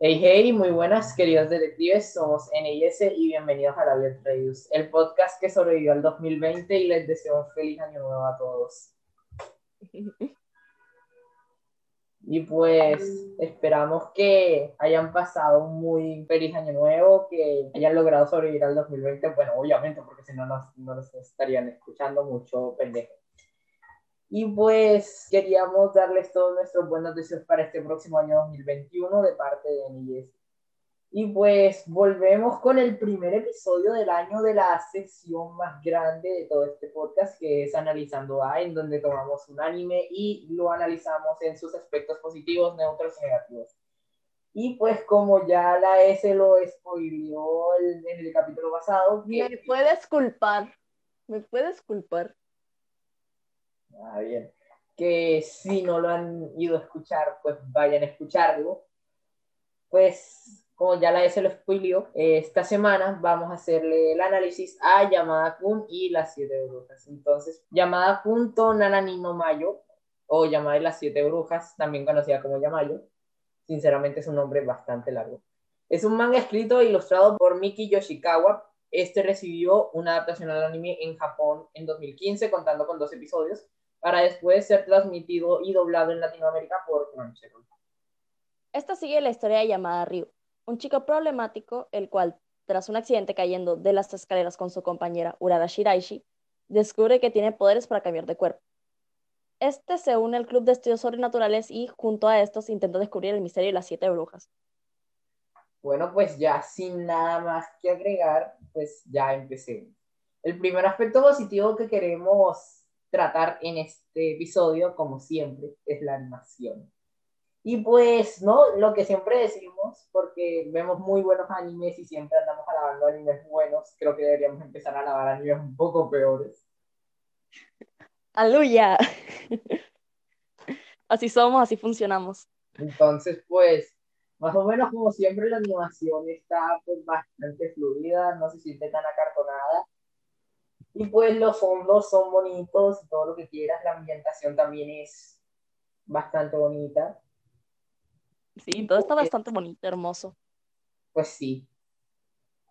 Hey, hey, muy buenas, queridos detectives. Somos NIS y bienvenidos a la Biot Reviews, el podcast que sobrevivió al 2020 y les deseo un feliz año nuevo a todos. Y pues esperamos que hayan pasado un muy feliz año nuevo, que hayan logrado sobrevivir al 2020. Bueno, obviamente, porque si no, no nos estarían escuchando mucho pendejo. Y pues queríamos darles todos nuestros buenos deseos para este próximo año 2021 de parte de NIS. Y pues volvemos con el primer episodio del año de la sección más grande de todo este podcast, que es Analizando A, en donde tomamos un anime y lo analizamos en sus aspectos positivos, neutros y negativos. Y pues como ya la S lo spoileó en el capítulo pasado... Me puedes culpar, me puedes culpar. Ah, bien. Que si no lo han ido a escuchar, pues vayan a escucharlo. Pues, como ya la S lo spoileó, esta semana vamos a hacerle el análisis a Yamada Kun y las siete brujas. Entonces, Yamada Kun to Nananino Mayo, o Yamada de las siete brujas, también conocida como Yamayo. Sinceramente es un nombre bastante largo. Es un manga escrito e ilustrado por Miki Yoshikawa. Este recibió una adaptación al anime en Japón en 2015, contando con dos episodios para después ser transmitido y doblado en Latinoamérica por Crunchyroll. Esta sigue la historia llamada Ryu, un chico problemático, el cual, tras un accidente cayendo de las escaleras con su compañera Urada Shiraishi, descubre que tiene poderes para cambiar de cuerpo. Este se une al club de estudios sobrenaturales y, junto a estos, intenta descubrir el misterio de las siete brujas. Bueno, pues ya sin nada más que agregar, pues ya empecemos. El primer aspecto positivo que queremos tratar en este episodio, como siempre, es la animación. Y pues, ¿no? Lo que siempre decimos, porque vemos muy buenos animes y siempre andamos alabando animes buenos, creo que deberíamos empezar a alabar animes un poco peores. ¡Aleluya! así somos, así funcionamos. Entonces, pues, más o menos como siempre la animación está pues, bastante fluida, no se siente tan acartonada y pues los fondos son bonitos, todo lo que quieras, la ambientación también es bastante bonita. Sí, todo está bastante bonito, hermoso. Pues sí.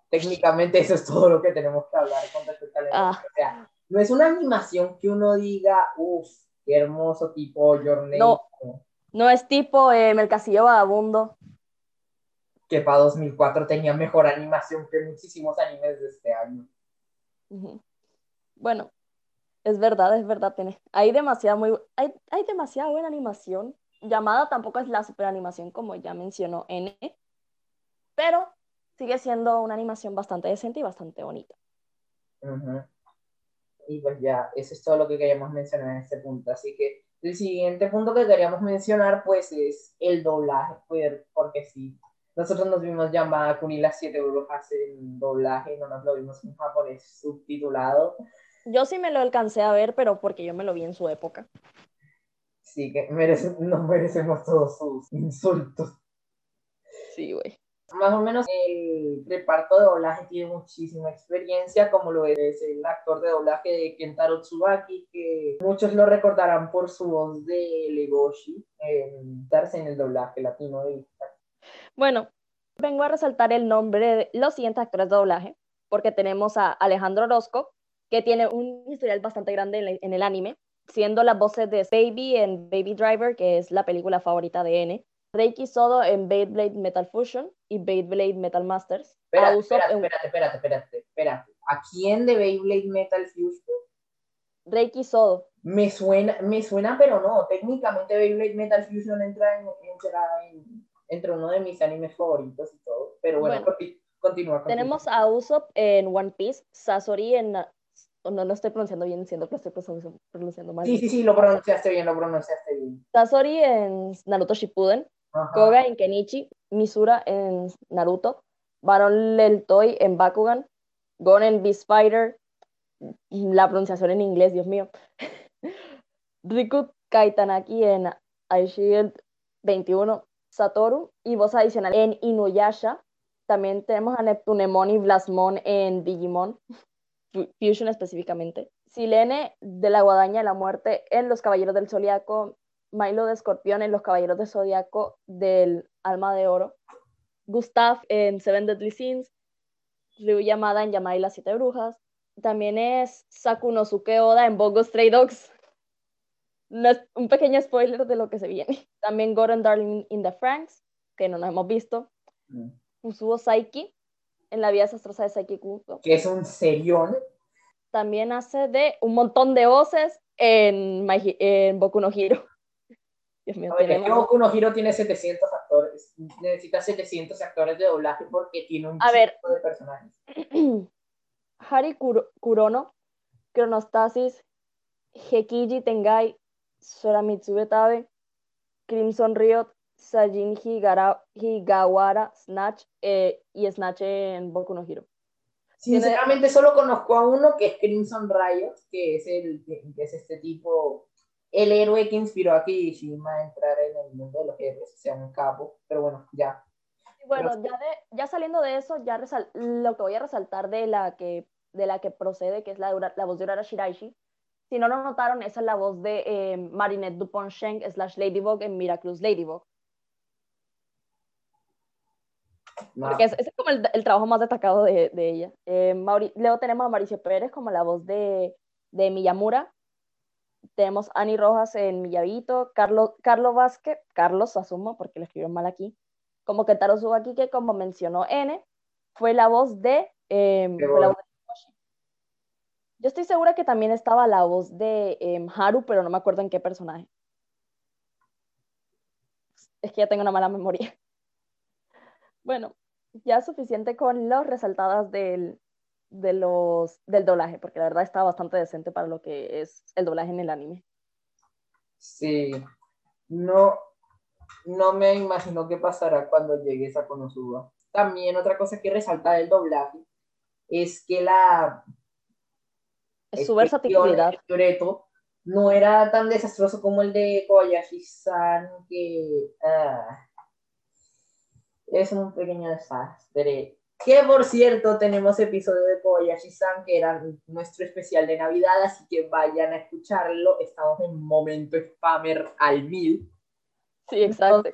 Técnicamente eso es todo lo que tenemos que hablar con respecto a ah. O sea, no es una animación que uno diga, uff, qué hermoso tipo Your No, no es tipo eh, El Castillo Vagabundo. Que para 2004 tenía mejor animación que muchísimos animes de este año. Bueno, es verdad, es verdad. Tiene, hay, demasiada muy, hay, hay demasiada buena animación. Llamada tampoco es la super animación como ya mencionó N, pero sigue siendo una animación bastante decente y bastante bonita. Y pues ya, eso es todo lo que queríamos mencionar en este punto. Así que el siguiente punto que queríamos mencionar pues es el doblaje, porque sí, nosotros nos vimos llamada Kun y las siete brujas en doblaje, no nos lo vimos en japonés subtitulado. Yo sí me lo alcancé a ver, pero porque yo me lo vi en su época. Sí, que nos merecemos todos sus insultos. Sí, güey. Más o menos el reparto de doblaje tiene muchísima experiencia, como lo es el actor de doblaje de Kentaro Tsubaki, que muchos lo recordarán por su voz de Legoshi en darse en el doblaje latino de Bueno, vengo a resaltar el nombre de los siguientes actores de doblaje, porque tenemos a Alejandro Orozco, que tiene un historial bastante grande en, el anime, siendo las voces de Baby en Baby Driver, que es la película favorita de N, Reiki Sodo en Beyblade Metal Fusion y Beyblade Metal Masters. Espérate, espérate, espérate, espérate, espérate, ¿A quién de Beyblade Metal Fusion? Reiki Sodo. Me suena, me suena, pero no. Técnicamente Beyblade Metal Fusion entra en, entre uno de mis animes favoritos y todo. Pero bueno, continúa, continúa, Tenemos a Usopp en One Piece, Sasori en no lo estoy pronunciando bien, siendo que lo estoy pronunciando mal. Sí, sí, sí, lo pronunciaste bien, lo pronunciaste bien. Sasori en Naruto Shippuden, Koga en Kenichi, Misura en Naruto, Baron Leltoy en Bakugan, Gon en Beast Fighter, la pronunciación en inglés, Dios mío. Riku Kaitanaki en iShield 21, Satoru y voz adicional en Inuyasha. También tenemos a Neptunemon y Blasmon en Digimon. Fusion específicamente. Silene de la Guadaña de la Muerte en Los Caballeros del Zodiaco, Milo de Escorpión en Los Caballeros del Zodiaco del Alma de Oro, Gustav en Seven Deadly Sins, Ryu Yamada en Yamada y las Siete Brujas. También es Sakunosuke Oda en Bogo Stray Dogs. un pequeño spoiler de lo que se viene. También Gordon Darling in the Franks, que no nos hemos visto. Mm. Usuo Saiki en La vida desastrosa de Saiki. Que es un serión. También hace de un montón de voces en, en Boku no Hero. Dios mío, ver, Boku no Hero tiene 700 actores. Necesita 700 actores de doblaje porque tiene un A ver, de personajes. Hari Kurono, Chronostasis, Hekiji Tengai, Soramitsu Betabe, Crimson Riot, Sajin Higawara, Snatch eh, y Snatch en Boku no Hero. Sinceramente solo conozco a uno que es Crimson Riot, que es, el, que es este tipo, el héroe que inspiró a Kirishima a entrar en el mundo de los héroes, o sea, un capo, pero bueno, ya. Bueno, ya, de, ya saliendo de eso, ya lo que voy a resaltar de la que, de la que procede, que es la, la voz de Urara Shiraishi, si no lo notaron, esa es la voz de eh, Marinette Dupont-Schenck slash Ladybug en Miraculous Ladybug. Porque ese es como el, el, trabajo más destacado de, de ella. Eh, luego tenemos a Mauricio Pérez como la voz de, de Miyamura. Tenemos a Ani Rojas en Millavito, Carlos, Carlos Vázquez, Carlos asumo porque lo escribieron mal aquí, como Ketaro aquí que como mencionó N, fue la voz de, eh, fue la voz de yo estoy segura que también estaba la voz de em, Haru, pero no me acuerdo en qué personaje. Es que ya tengo una mala memoria. Bueno, ya suficiente con las resaltadas del, de los, del doblaje, porque la verdad está bastante decente para lo que es el doblaje en el anime. Sí, no, no me imagino qué pasará cuando llegue a Konosuba. También otra cosa que resalta del doblaje es que la es su versatilidad. El no era tan desastroso como el de Kobayashi-san, que ah, es un pequeño desastre. Que por cierto, tenemos episodio de Kobayashi-san, que era nuestro especial de Navidad, así que vayan a escucharlo. Estamos en momento spammer al mil. Sí, exacto.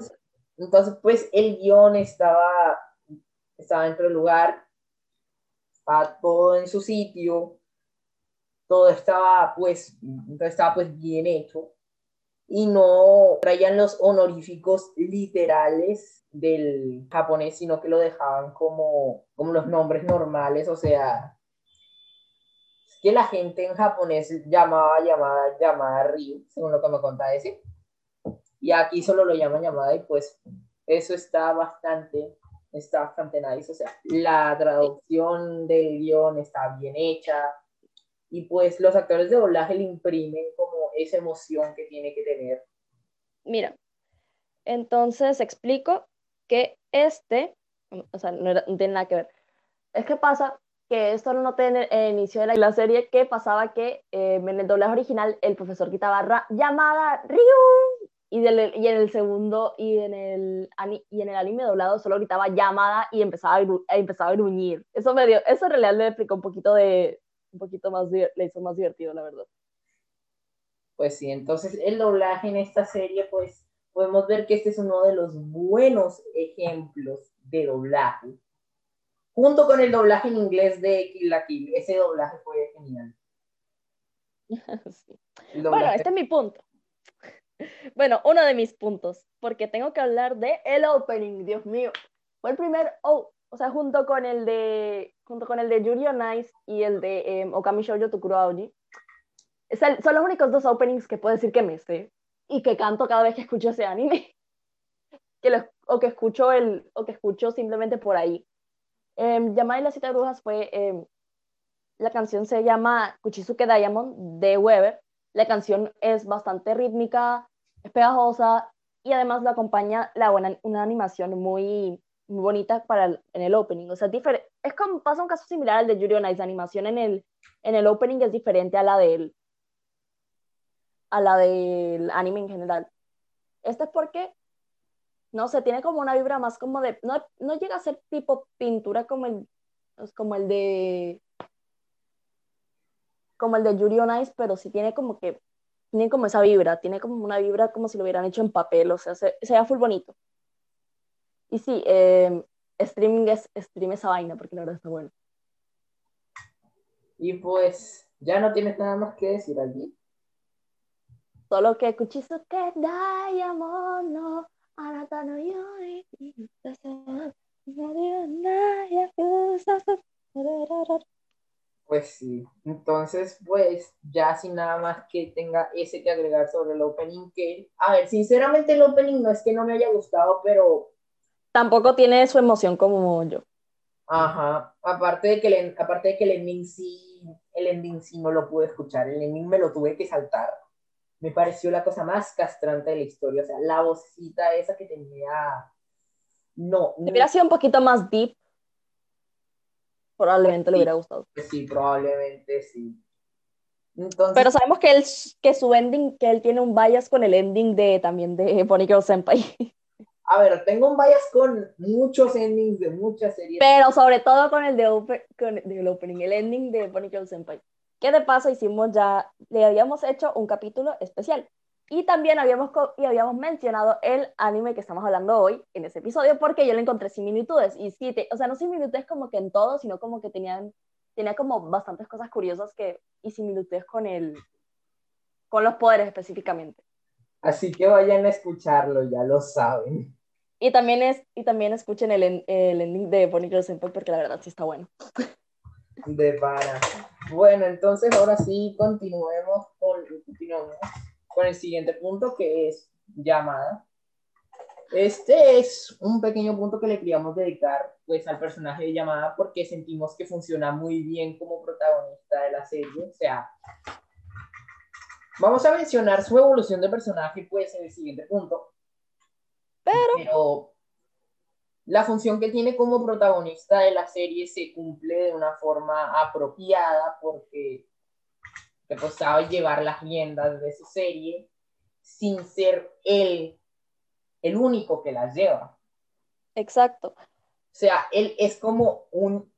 Entonces, pues el guion estaba, estaba dentro del lugar, estaba todo en su sitio, todo estaba pues, estaba pues bien hecho y no traían los honoríficos literales del japonés, sino que lo dejaban como, como los nombres normales, o sea, que la gente en japonés llamaba llamada llamada Ryu, según lo que me contaba ese, y aquí solo lo llaman llamada y pues eso está bastante, está bastante nice, o sea, la traducción del guion está bien hecha, y pues los actores de doblaje le imprimen como esa emoción que tiene que tener. Mira, entonces explico que este, o sea, no, tiene nada que ver. Es que pasa que esto no tiene el inicio de la, serie, que pasaba que eh, en el doblaje original el profesor quitaba llamada Ryu y, y, en el segundo y en el, y en el anime doblado solo gritaba llamada y empezaba a, empezaba a gruñir. Eso, me eso en realidad le explicó un poquito de, un poquito más, le hizo más divertido, la verdad. Pues sí, entonces el doblaje en esta serie, pues podemos ver que este es uno de los buenos ejemplos de doblaje. Junto con el doblaje en inglés de Kill la Kill, ese doblaje fue genial. Bueno, este es mi punto. Bueno, uno de mis puntos, porque tengo que hablar de el opening, Dios mío. Fue el primer, oh, o sea, junto con el de, junto con el de Yuri on Ice y el de eh, Okami Shoujo Tokuro Aoji, son los únicos dos openings que puedo decir que me sé y que canto cada vez que escucho ese anime. que o que escucho el, o que escucho simplemente por ahí. Eh, Yamada y la cita brujas fue, em, la canción se llama Kuchisuke Diamond de Weber. La canción es bastante rítmica, es pegajosa y además la acompaña la buena, una animación muy, muy bonita para en el opening. O sea, es, es como pasa un caso similar al de Yuri on. La animación en el, en el opening es diferente a la del a la del anime en general. Este es porque, no sé, tiene como una vibra más como de, no, no llega a ser tipo pintura como el, como el de, como el de Yuri on Ice, pero sí tiene como que, tiene como esa vibra, tiene como una vibra como si lo hubieran hecho en papel, o sea, se, se ve full bonito. Y sí, em, streaming es stream esa vaina, porque la verdad está bueno. Y pues, ¿ya no tienes nada más que decir allí? Solo que Kuchisu que no, anata no yori, pues sí, entonces pues ya sin nada más que tenga ese que agregar sobre el opening que, a ver, sinceramente el opening no es que no me haya gustado, pero... Tampoco tiene su emoción como yo. Ajá, aparte de que el, aparte de que el ending sí, el ending sí no lo pude escuchar, el ending me lo tuve que saltar. Me pareció la cosa más castrante de la historia, o sea, la vocita esa que tenía... No. Hubiera sido un poquito más deep, probablemente le hubiera gustado. Sí, probablemente sí. Pero sabemos que, él, que su ending, que él tiene un bias con el ending de también de Pony Girl Senpai. A ver, tengo un bias con muchos endings de muchas series. Pero sobre todo con el de con el opening, el ending de Pony Girl Senpai. Que de paso hicimos ya, le habíamos hecho un capítulo especial. Y también habíamos, y habíamos mencionado el anime que estamos hablando hoy en ese episodio porque yo le encontré similitudes. Y sí, o sea, no similitudes como que en todo, sino como que tenían, tenía como bastantes cosas curiosas que, y similitudes con, el, con los poderes específicamente. Así que vayan a escucharlo, ya lo saben. Y también, es, y también escuchen el, el ending de Bonnie Girl Senpai porque la verdad sí está bueno. De para. Bueno, entonces ahora sí continuemos con, continuamos con el siguiente punto que es llamada. Este es un pequeño punto que le queríamos dedicar pues al personaje de llamada porque sentimos que funciona muy bien como protagonista de la serie. O sea, vamos a mencionar su evolución de personaje pues en el siguiente punto. Pero, Pero la función que tiene como protagonista de la serie se cumple de una forma apropiada porque que pues sabe llevar las riendas de su serie sin ser él el único que las lleva. Exacto. O sea, él es como un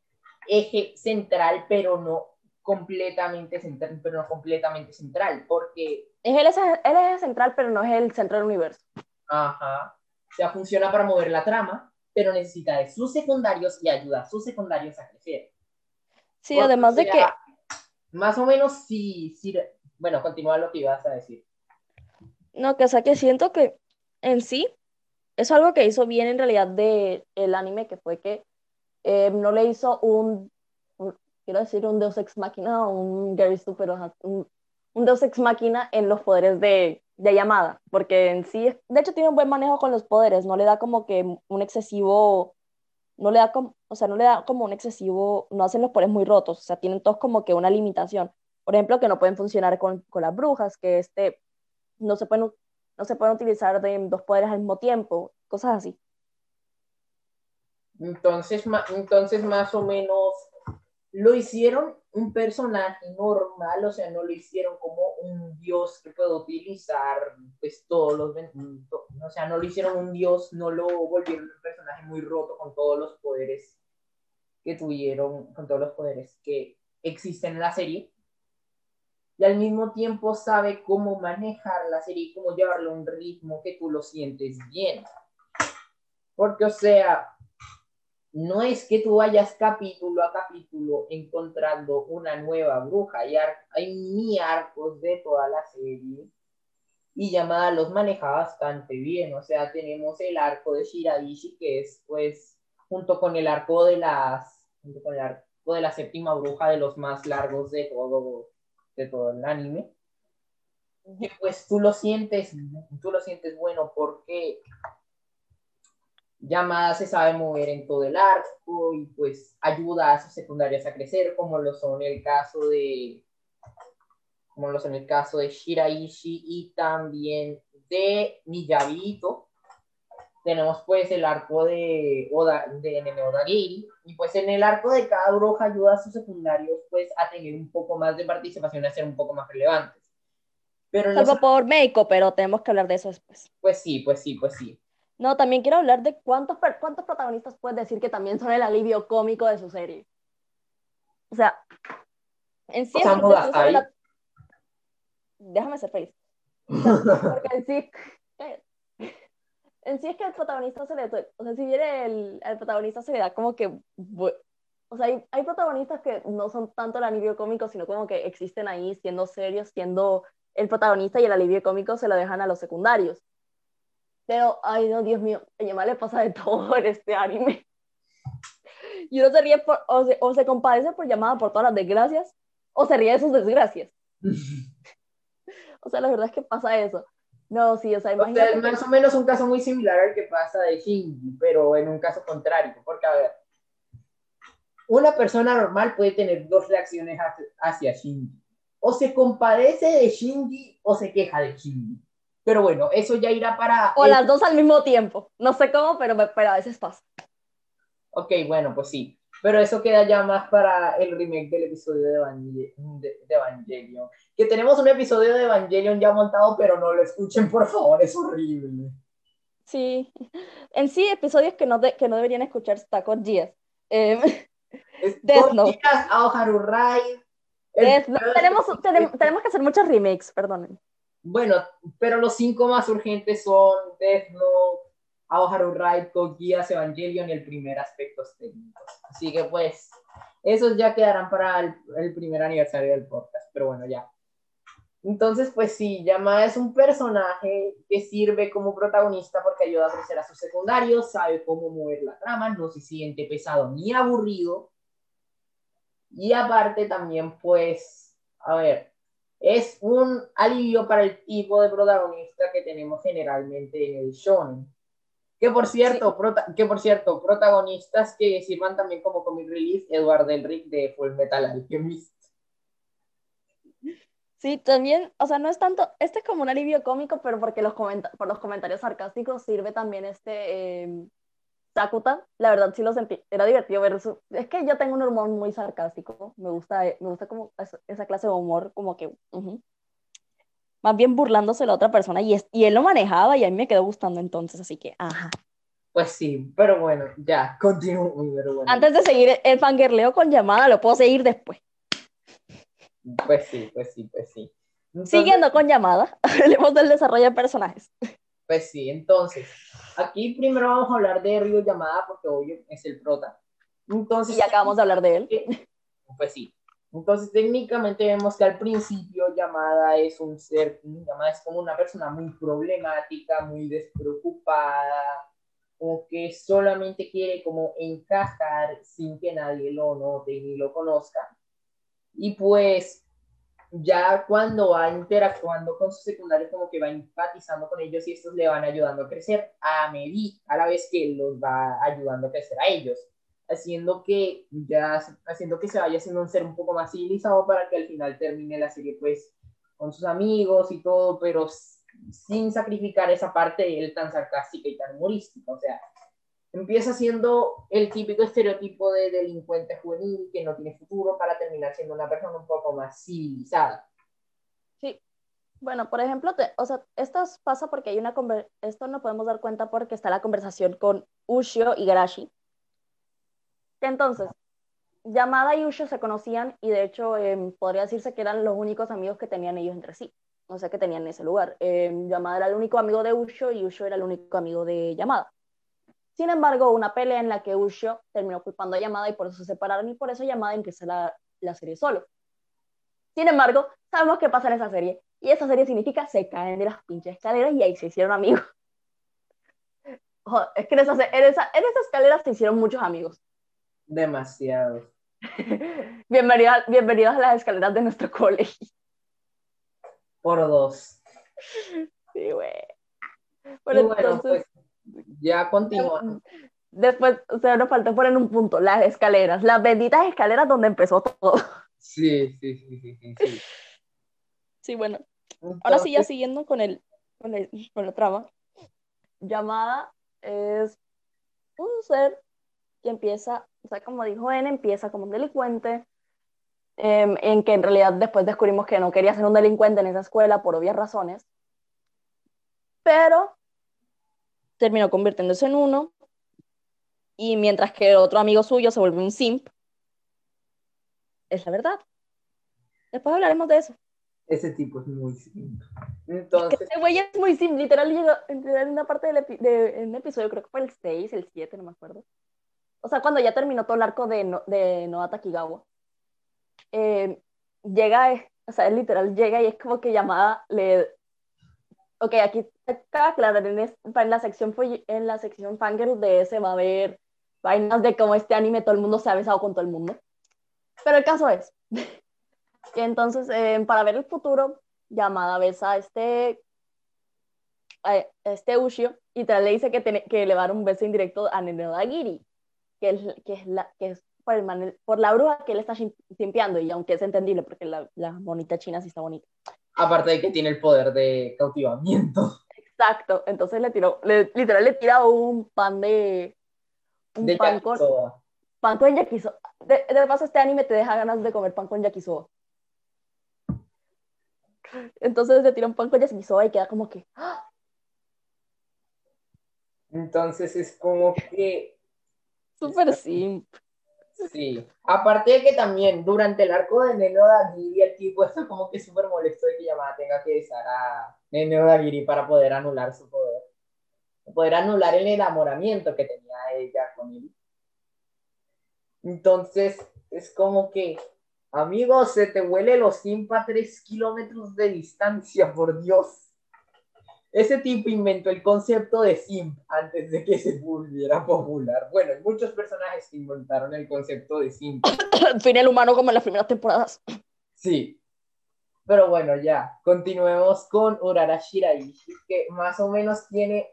eje central, pero no completamente central, pero no completamente central, porque... Es el, el eje central, pero no es el centro del universo. Ajá. O sea, funciona para mover la trama, pero necesita de sus secundarios y ayuda a sus secundarios a crecer. Sí, además de que más o menos sí, sí, bueno, continúa lo que ibas a decir. No, que o sea, que siento que en sí es algo que hizo bien en realidad de el anime, que fue que eh, no le hizo un, quiero decir, un Deus Ex Máquina, un Gary Super, un, un Deus Ex Máquina en los poderes de, de llamada, porque en sí, de hecho tiene un buen manejo con los poderes, no le da como que un excesivo no le da como, o sea, no le da como un excesivo, no hacen los poderes muy rotos, o sea, tienen todos como que una limitación. Por ejemplo, que no pueden funcionar con, con las brujas, que este, no se pueden, no se pueden utilizar de dos poderes al mismo tiempo, cosas así. Entonces, entonces más o menos lo hicieron un personaje normal, o sea, no lo hicieron como un dios que puede utilizar pues todos los, o sea, no lo hicieron un dios, no lo volvieron un personaje muy roto con todos los poderes que tuvieron, con todos los poderes que existen en la serie. Y al mismo tiempo sabe cómo manejar la serie cómo llevarlo a un ritmo que tú lo sientes bien. Porque, o sea, no es que tú vayas capítulo a capítulo encontrando una nueva bruja, hay, hay mini arcos de toda la serie y llamada los maneja bastante bien, o sea, tenemos el arco de Shiraishi que es pues junto con el arco de las junto con el arco de la séptima bruja de los más largos de todo de todo el anime. Y pues tú lo sientes, tú lo sientes bueno porque Llamada se sabe mover en todo el arco y pues ayuda a sus secundarias a crecer, como lo son el caso de como lo son el caso de Shiraishi y también de Miyabito. Tenemos pues el arco de Oda, de Nene Odagiri y pues en el arco de cada bruja ayuda a sus secundarios pues a tener un poco más de participación, a ser un poco más relevantes. Pero Salvo por Meiko, pero tenemos que hablar de eso después. Pues sí, pues sí, pues sí. No, también quiero hablar de cuántos, cuántos protagonistas puedes decir que también son el alivio cómico de su serie. O sea, en sí... Déjame ser feliz. porque en sí... en sí es que el protagonista se le, o sea, si viene el, el protagonista se le da como que, o sea, hay, hay, protagonistas que no son tanto el alivio cómico, sino como que existen ahí siendo serios, siendo el protagonista y el alivio cómico se lo dejan a los secundarios. Pero, ay, no, Dios mío, a Yama le pasa de todo en este anime. Y uno se ríe por, o, se, o se compadece por llamada por todas las desgracias, o se ríe de sus desgracias. o sea, la verdad es que pasa eso. No, sí, o sea, imagínate. más o menos un caso muy similar al que pasa de Shinji, pero en un caso contrario. Porque, a ver, una persona normal puede tener dos reacciones hacia Shinji. O se compadece de Shinji o se queja de Shinji. Pero bueno, eso ya irá para... O las dos al mismo tiempo. No sé cómo, pero, pero a veces pasa. Ok, bueno, pues sí. Pero eso queda ya más para el remake del episodio de, Evangelion. Que tenemos un episodio de Evangelion ya montado, pero no lo escuchen, por favor, es horrible. Sí. En sí, episodios que no, que no deberían escuchar está con Díaz. Eh, Death Note. Aoharu Ride. Tenemos, tenemos, que hacer muchos remakes, perdonen. Bueno, pero los cinco más urgentes son Death Note, Aoharu Ride, Guías Evangelion y el primer aspectos técnicos. Así que pues, esos ya quedarán para el, primer aniversario del podcast, pero bueno, ya. Entonces, pues sí, Yamada es un personaje que sirve como protagonista porque ayuda a crecer a sus secundarios, sabe cómo mover la trama, no se siente pesado ni aburrido. Y aparte también, pues, a ver, es un alivio para el tipo de protagonista que tenemos generalmente en el shonen. Que por cierto, que por cierto, protagonistas que sirvan también como comic relief, Edward Elric de Full Metal Alchemist. Sí, también, o sea, no es tanto, este es como un alivio cómico, pero porque los por los comentarios sarcásticos sirve también este eh, Sakuta, la verdad sí lo sentí, era divertido ver eso. Es que yo tengo un humor muy sarcástico, me gusta, me gusta como esa clase de humor, como que, más bien burlándose de la otra persona y, es, y él lo manejaba y a mí me quedó gustando entonces, así que, ajá. Pues sí, pero bueno, ya, continúo. Bueno. Antes de seguir el fangirleo con llamada, lo puedo seguir después. Pues sí, pues sí, pues sí. Siguiendo con llamada, hablemos del desarrollo de personajes. Pues sí, entonces, aquí primero vamos a hablar de Ryo Llamada porque obvio es el prota. Entonces, y acabamos de hablar de él. Pues sí, entonces, técnicamente vemos que al principio Yamada es un ser, Yamada es como una persona muy problemática, muy despreocupada, como que solamente quiere como encajar sin que nadie lo note ni lo conozca. Y pues ya cuando va interactuando con sus secundarios, como que va empatizando con ellos y estos le van ayudando a crecer a medida, a la vez que los va ayudando a crecer a ellos haciendo que ya haciendo que se vaya siendo un ser un poco más civilizado para que al final termine la serie pues con sus amigos y todo, pero sin sacrificar esa parte de él tan sarcástica y tan humorística, o sea, empieza siendo el típico estereotipo de delincuente juvenil que no tiene futuro para terminar siendo una persona un poco más civilizada. Sí. Bueno, por ejemplo, o sea, esto pasa porque hay una esto no podemos dar cuenta porque está la conversación con Ushio y Garashi, entonces, Yamada y Usho se conocían y de hecho em, podría decirse que eran los únicos amigos que tenían ellos entre sí. No sé qué tenían en ese lugar. Eh, Yamada era el único amigo de Usho y Usho era el único amigo de Yamada. Sin embargo, una pelea en la que Usho terminó culpando a Yamada y por eso se separaron y por eso Yamada empieza la, la serie solo. Sin embargo, sabemos qué pasa en esa serie. Y esa serie significa se caen de las pinches escaleras y ahí se hicieron amigos. es que en esa, en, esa, en esa escalera se hicieron muchos amigos. Demasiados. bienvenidos a las escaleras de nuestro colegio. Por dos. Sí, güey. Bueno, pues, ya continúa. Después, o sea, nos faltó poner un punto, las escaleras, las benditas escaleras donde empezó todo. Sí, sí, sí, sí, sí. Sí, bueno. Ahora sí, ya siguiendo con el, con, el, con la trama. Llamada es un ser que empieza o sea, como dijo N, empieza como un delincuente, em, en que en realidad después descubrimos que no quería ser un delincuente en esa escuela por obvias razones, pero terminó convirtiéndose en uno, y mientras que el otro amigo suyo se vuelve un simp, es la verdad. Después hablaremos de eso. Ese tipo es muy simple. Entonces... Este güey es muy simple, literal llegó en una parte del de, en un episodio, creo que fue el 6, el 7, no me acuerdo. O sea, cuando ya terminó todo el arco de, no, de Noah Takigawa. Eh, llega, o sea, literal llega y es como que llamada le... Ok, aquí claro, en, en la sección en la sección fangirl de ese va a haber vainas de cómo este anime todo el mundo se ha besado con todo el mundo. Pero el caso es que entonces, eh, para ver el futuro, llamada besa a este, a este Ushio y le dice que, que le va un beso indirecto a Nenodagiri, que es, que es, la, que es por, el por la bruja que él está simpiando, y aunque es entendible porque la, la bonita china sí está bonita. Aparte de que tiene el poder de cautivamiento. Exacto, entonces le tiró, literal le tira un pan de... Un de pan con, pan con yakisoba. De, de, paso, este anime te deja ganas de comer pan con yakisoba. Entonces le tira un pan con yakisoba y queda como que... ¡ah! Entonces es como que... Súper simple. Sí, aparte de que también durante el arco de Neno Dagiri el tipo está como que súper molesto de que Yamada tenga que besar a Neno Dagiri para poder anular su poder. Poder anular el enamoramiento que tenía ella con él. Entonces, es como que, amigo, se te huele los simpa a tres kilómetros de distancia, por Dios. Ese tipo inventó el concepto de simp antes de que se volviera popular. Bueno, hay muchos personajes que inventaron el concepto de simp. fin el humano como en las primeras temporadas. Sí. Pero bueno, ya. Continuemos con Urara Shiraishi, que más o menos tiene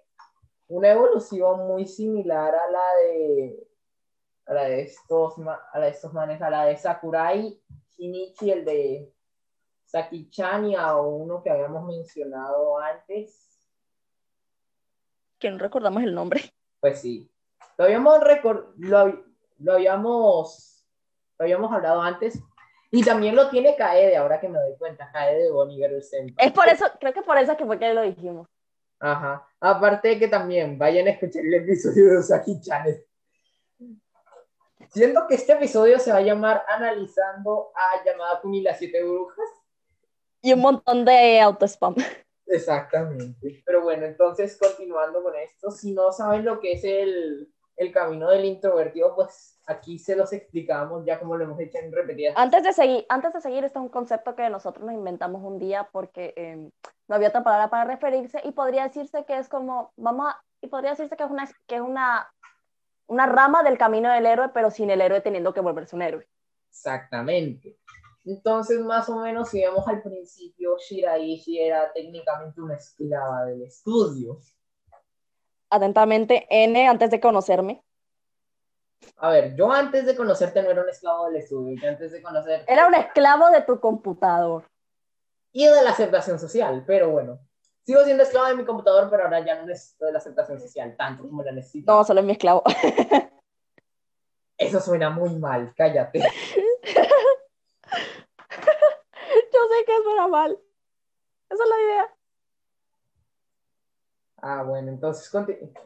una evolución muy similar a la de a la de estos a la de estos manes, a la de Sakurai Shinichi, el de Sakichania o uno que habíamos mencionado antes que no recordamos el nombre. Pues sí. Lo habíamos, lo, lo, habíamos, lo habíamos hablado antes. Y también lo tiene Kaede, ahora que me doy cuenta, Kaede de Bonnie Es por eso, creo que por eso que fue que lo dijimos. Ajá. Aparte de que también vayan a escuchar el episodio de Usaki Channel. Siento que este episodio se va a llamar Analizando a Llamada Kuni las siete brujas. Y un montón de auto-spam. Exactamente. Pero bueno, entonces continuando con esto, si no saben lo que es el, el camino del introvertido, pues aquí se los explicamos ya como lo hemos hecho en repetidas. Antes de seguir, antes de seguir, este es un concepto que nosotros nos inventamos un día porque eh, no había otra palabra para referirse y podría decirse que es como, vamos a, y podría decirse que es una, que es una, una rama del camino del héroe, pero sin el héroe teniendo que volverse un héroe. Exactamente. Entonces, más o menos, si vemos al principio, Shiraishi era técnicamente una esclava del estudio. Atentamente, N, antes de conocerme. A ver, yo antes de conocerte no era un esclavo del estudio, yo antes de conocer... Era un esclavo de tu computador. Y de la aceptación social, pero bueno. Sigo siendo esclavo de mi computador, pero ahora ya no necesito de la aceptación social, tanto como la necesito. No, solo es mi esclavo. Eso suena muy mal, cállate. sé que suena mal. Esa es la idea. Ah, bueno, entonces,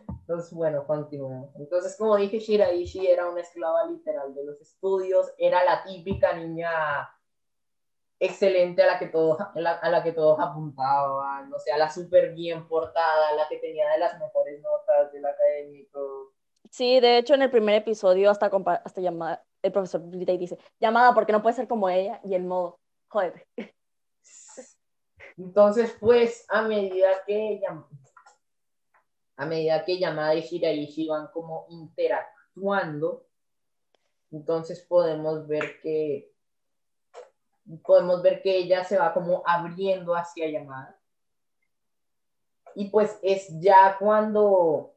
entonces bueno, continuemos. Entonces, como dije, Shiraishi era una esclava literal de los estudios, era la típica niña excelente a la que todos, a la, que todos apuntaban, o sea, la súper bien portada, la que tenía de las mejores notas del académico. Sí, de hecho, en el primer episodio hasta, hasta llamada, el profesor dice, llamada porque no puede ser como ella, y el modo, joder. Entonces, pues, a medida que a medida que Yamada y Shiraishi van como interactuando, entonces podemos ver que podemos ver que ella se va como abriendo hacia Yamada. Y pues es ya cuando,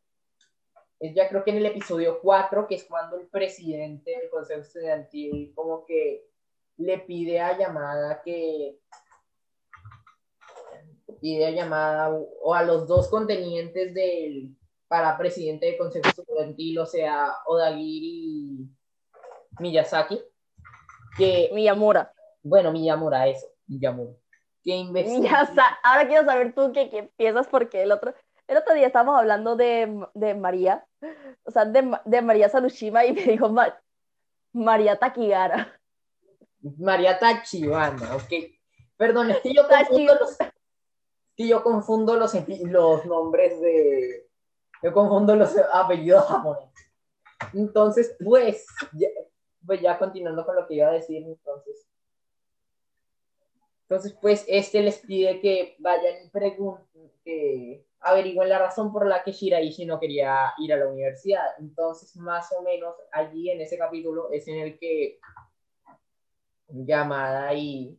es ya creo que en el episodio 4, que es cuando el presidente del Consejo Estudiantil como que le pide a Yamada que idea llamada o a los dos contenientes del para presidente de Consejo Estudiantil, o sea, Odagiri y Miyazaki, que... Miyamura. Bueno, Miyamura, eso, Miyamura. Que Ahora quiero saber tú qué, qué piensas porque el otro, el otro día estábamos hablando de, de María, o sea, de, de María Salushima y me dijo María Takigara. María Tachibana, ok. Perdón, es que yo confundo los, que yo confundo los, los nombres de... Yo confundo los apellidos japoneses. Entonces, pues pues ya continuando con lo que iba a decir, entonces. Entonces, pues este les pide que vayan y pregunten, que averigüen la razón por la que Shiraishi no quería ir a la universidad. Entonces, más o menos allí en ese capítulo es en el que llamada y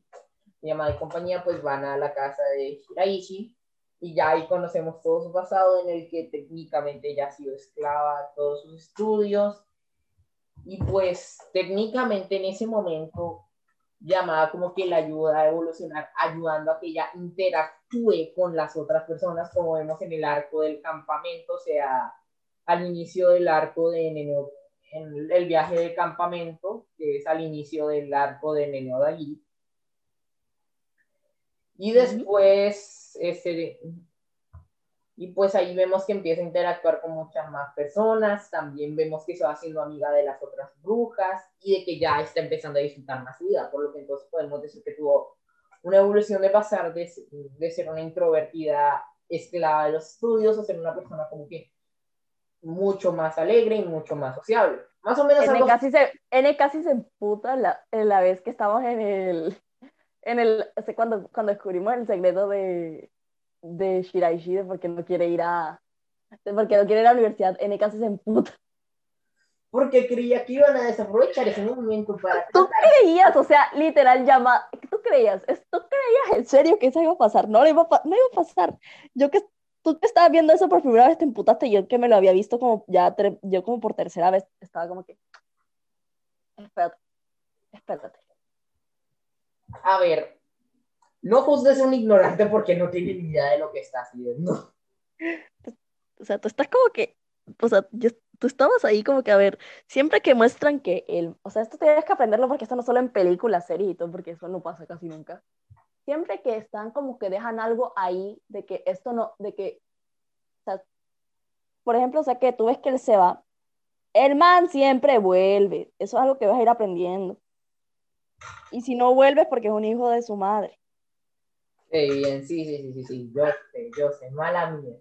llamada y compañía pues van a la casa de Shiraishi y ya ahí conocemos todo su pasado en el que técnicamente ya ha sido esclava todos sus estudios y pues técnicamente en ese momento llamada como que la ayuda a evolucionar, ayudando a que ella interactúe con las otras personas, como vemos en el arco del campamento, o sea, al inicio del arco de Neneo, en el viaje de campamento, que es al inicio del arco de Neneo Dagui. Y después, este, y pues ahí vemos que empieza a interactuar con muchas más personas, también vemos que se va haciendo amiga de las otras brujas y de que ya está empezando a disfrutar más vida, por lo que entonces podemos decir que tuvo una evolución de pasar de, de ser una introvertida esclava de los estudios a ser una persona como que mucho más alegre y mucho más sociable. Más o menos. N casi se, N casi se emputa la, la vez que estamos en el. En el cuando, cuando descubrimos el secreto de, de Shiraishi de porque no quiere ir a porque no quiere ir a la universidad, en casi se emputa. Porque creía que iban a desaprovechar ese momento para... Tú creías, o sea, literal llama, tú creías, tú creías en serio que eso iba a pasar, no, iba a, no iba a pasar. Yo que tú que estabas viendo eso por primera vez te emputaste, yo que me lo había visto como ya, yo como por tercera vez, estaba como que, espérate, espérate. A ver, no juzgues a un ignorante porque no tiene ni idea de lo que está haciendo. O sea, tú estás como que, o sea, tú estabas ahí como que, a ver, siempre que muestran que él, o sea, esto tienes que aprenderlo porque esto no solo en películas, series y porque eso no pasa casi nunca. Siempre que están como que dejan algo ahí de que esto no, de que, o sea, por ejemplo, o sea, que tú ves que él se va, el man siempre vuelve, eso es algo que vas a ir aprendiendo. Y si no vuelves porque es un hijo de su madre. Sí, bien, sí, sí, sí, sí, sí, yo sé, yo sé, mala mía.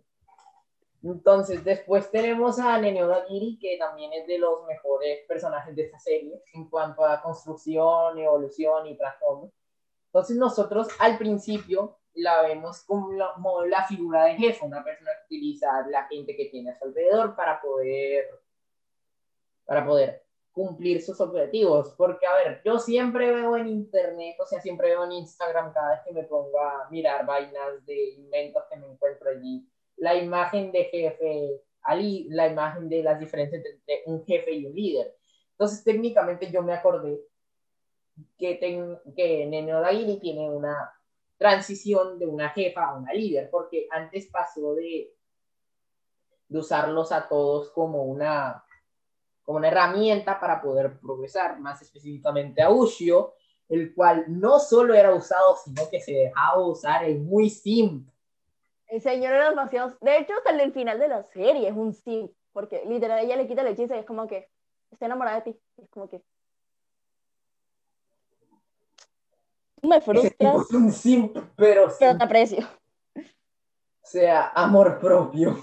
Entonces, después tenemos a Neneo Dagiri, que también es de los mejores personajes de esta serie en cuanto a construcción, evolución y trasfondo. Entonces, nosotros al principio la vemos como la, como la, figura de jefe, una persona que utiliza la gente que tiene a su alrededor para poder, para poder cumplir sus objetivos. Porque, a ver, yo siempre veo en internet, o sea, siempre veo en Instagram cada vez que me pongo a mirar vainas de inventos que me encuentro allí, la imagen de jefe, Ali, la imagen de las diferencias entre un jefe y un líder. Entonces, técnicamente yo me acordé que, ten, que Nene Odagiri tiene una transición de una jefa a una líder, porque antes pasó de, de usarlos a todos como una como una herramienta para poder progresar, más específicamente a Ushio, el cual no solo era usado, sino que se dejaba usar el muy simp. El señor era demasiado... De hecho, hasta el final de la serie es un simp, porque literal ella le quita el hechizo y es como que, estoy enamorada de ti. Es como que... Me frustras. Es un simp, pero... Pero te aprecio. O sea, amor propio.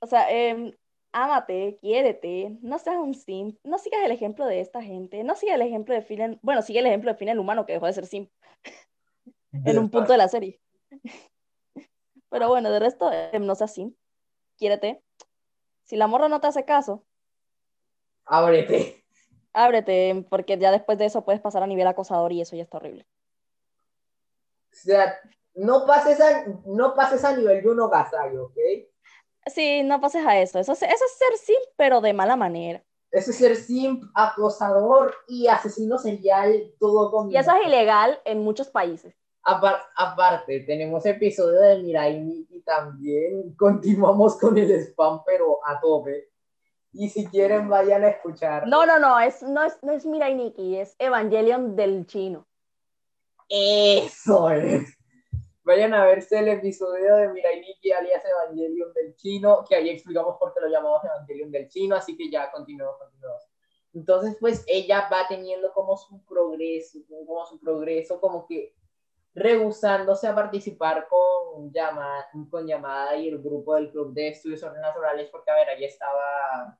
O sea, eh, ámate, quiérete, no seas un simp, no sigas el ejemplo de esta gente, no sigas el ejemplo de Finn, bueno, sigue el ejemplo de Finn el humano que dejó de ser simp en un punto de la serie. Pero bueno, de resto, em, no seas simp, quiérete. Si la morra no te hace caso, ábrete. Ábrete, porque ya después de eso puedes pasar a nivel acosador y eso ya está horrible. O sea, no pases a, no pases a nivel Juno Gasayo, ¿ok? Sí, no pases a eso. Eso, eso es ser simp, pero de mala manera. Eso es ser simp, acosador y asesino serial, todo con... Y eso es ilegal en muchos países. aparte, tenemos episodio de Mirai y también continuamos con el spam, pero a tope. Y si quieren, vayan a escuchar. No, no, no, es, no, es, no es Mirai Nikki, es Evangelion del chino. Eso es. Vayan a verse el episodio de Mirai Nikki alias Evangelion del chino, que ahí explicamos por qué lo llamamos Evangelion del chino, así que ya continuamos, continuamos. Entonces, pues ella va teniendo como su progreso, como su progreso, como que rehusándose a participar con llamada, con llamada y el grupo del Club de Estudios Sobrenaturales, porque a ver, ahí estaba,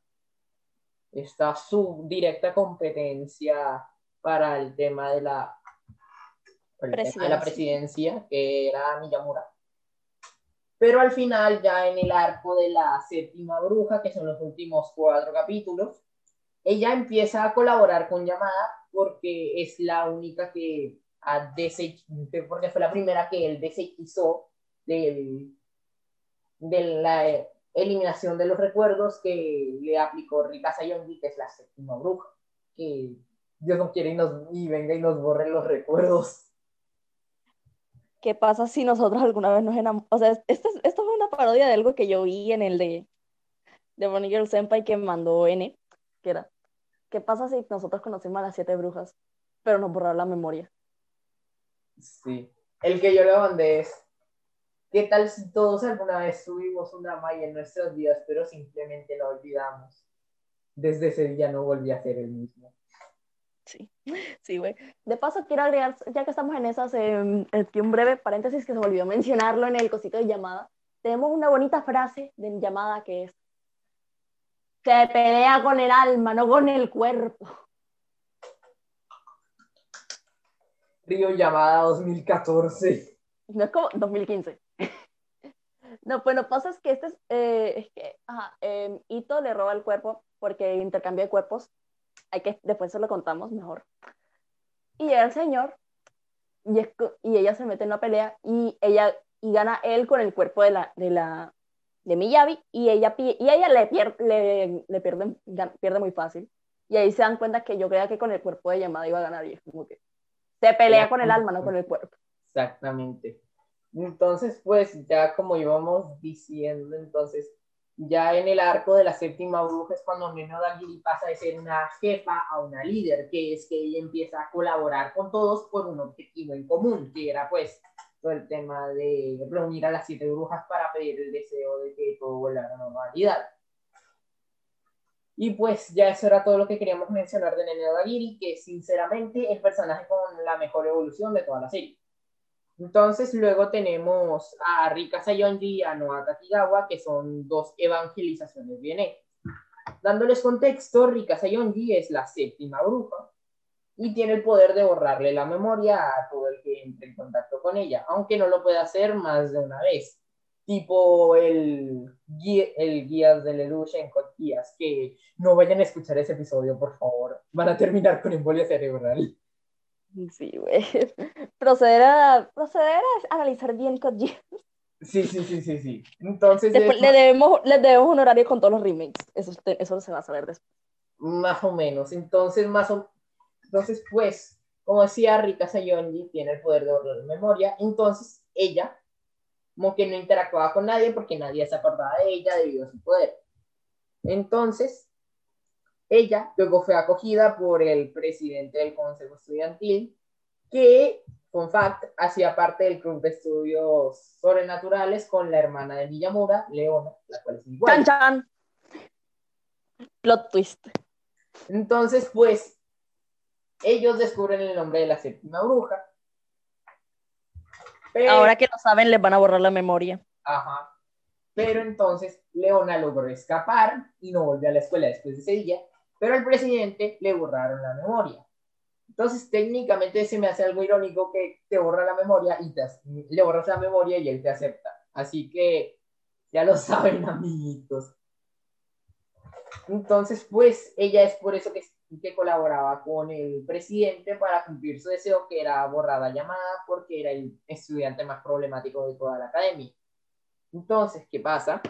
está su directa competencia para el tema de la, de la presidencia, que era Miyamura. Pero al final, ya en el arco de la séptima bruja, que son los últimos cuatro capítulos, ella empieza a colaborar con Yamada porque es la única que a porque fue la primera que él desechizó de la eliminación de los recuerdos que le aplicó Rika Sayonji, que es la séptima bruja, que Dios no quiere y, nos, y venga y nos borre los recuerdos. ¿Qué pasa si nosotros alguna vez nos enamoramos? O sea, esto, esto fue una parodia de algo que yo vi en el de, de Bonnie Girl Senpai que mandó N, que era, ¿qué pasa si nosotros conocimos a las siete brujas, pero nos borraron la memoria? Sí. El que yo le mandé es, ¿qué tal si todos alguna vez subimos una malla en nuestros días, pero simplemente la olvidamos? Desde ese día no volví a ser el mismo. Sí, sí, güey. De paso, quiero agregar, ya que estamos en esas, eh, un breve paréntesis que se me olvidó mencionarlo en el cosito de llamada. Tenemos una bonita frase de llamada que es: Se pelea con el alma, no con el cuerpo. Río llamada 2014. No es como 2015. no, pues lo que pasa es que este es, eh, es que ajá, eh, Ito le roba el cuerpo porque intercambia de cuerpos. Hay que, después se lo contamos mejor. Y el señor, y, y ella se mete en una pelea y ella y gana él con el cuerpo de la de la de Miyabi y ella y ella le pierde le pierde, pierde muy fácil y ahí se dan cuenta que yo creía que con el cuerpo de llamada iba a ganar y es como que se pelea con el alma, no con el cuerpo. Exactamente. Entonces, pues ya como íbamos diciendo, entonces ya en el arco de la séptima bruja es cuando Neno Dagiri pasa de ser una jefa a una líder, que es que ella empieza a colaborar con todos por un objetivo en común, que era pues todo el tema de reunir a las siete brujas para pedir el deseo de que todo vuelva a la normalidad. Y pues ya eso era todo lo que queríamos mencionar de Nene Dagiri, que sinceramente es el personaje con la mejor evolución de toda la serie. Entonces luego tenemos a Rika Sayonji y a Noa Takigawa, que son dos evangelizaciones bien hechas. Dándoles contexto, Rika Sayonji es la séptima bruja y tiene el poder de borrarle la memoria a todo el que entre en contacto con ella, aunque no lo puede hacer más de una vez tipo el, el guías de Lelouch en Guías, que no vayan a escuchar ese episodio, por favor. Van a terminar con embolia cerebral. Sí, güey. Proceder a, proceder a analizar bien Code Sí, sí, sí, sí, sí. Entonces... le, debemos, le debemos un horario con todos los remakes. Eso, eso se va a saber después. Más o menos. Entonces, más o... Entonces, pues, como decía Rika Sayonji, tiene el poder de borrar la memoria. Entonces, ella como que no interactuaba con nadie porque nadie se acordaba de ella debido a su poder. Entonces, ella luego fue acogida por el presidente del Consejo Estudiantil, que, con fact, hacía parte del club de estudios sobrenaturales con la hermana de Miyamura, Leona, la cual es igual. ¡Chan, chan! Plot twist. Entonces, pues, ellos descubren el nombre de la séptima bruja, Ahora que lo saben, les van a borrar la memoria. Ajá. Pero entonces Leona logró escapar y no volvió a la escuela después de ese día, pero al presidente le borraron la memoria. Entonces, técnicamente se me hace algo irónico que te borra la memoria y te, le borras la memoria y él te acepta. Así que ya lo saben, amiguitos. Entonces, pues ella es por eso que que colaboraba con el presidente para cumplir su deseo, que era borrar la llamada porque era el estudiante más problemático de toda la academia. Entonces, ¿qué pasa?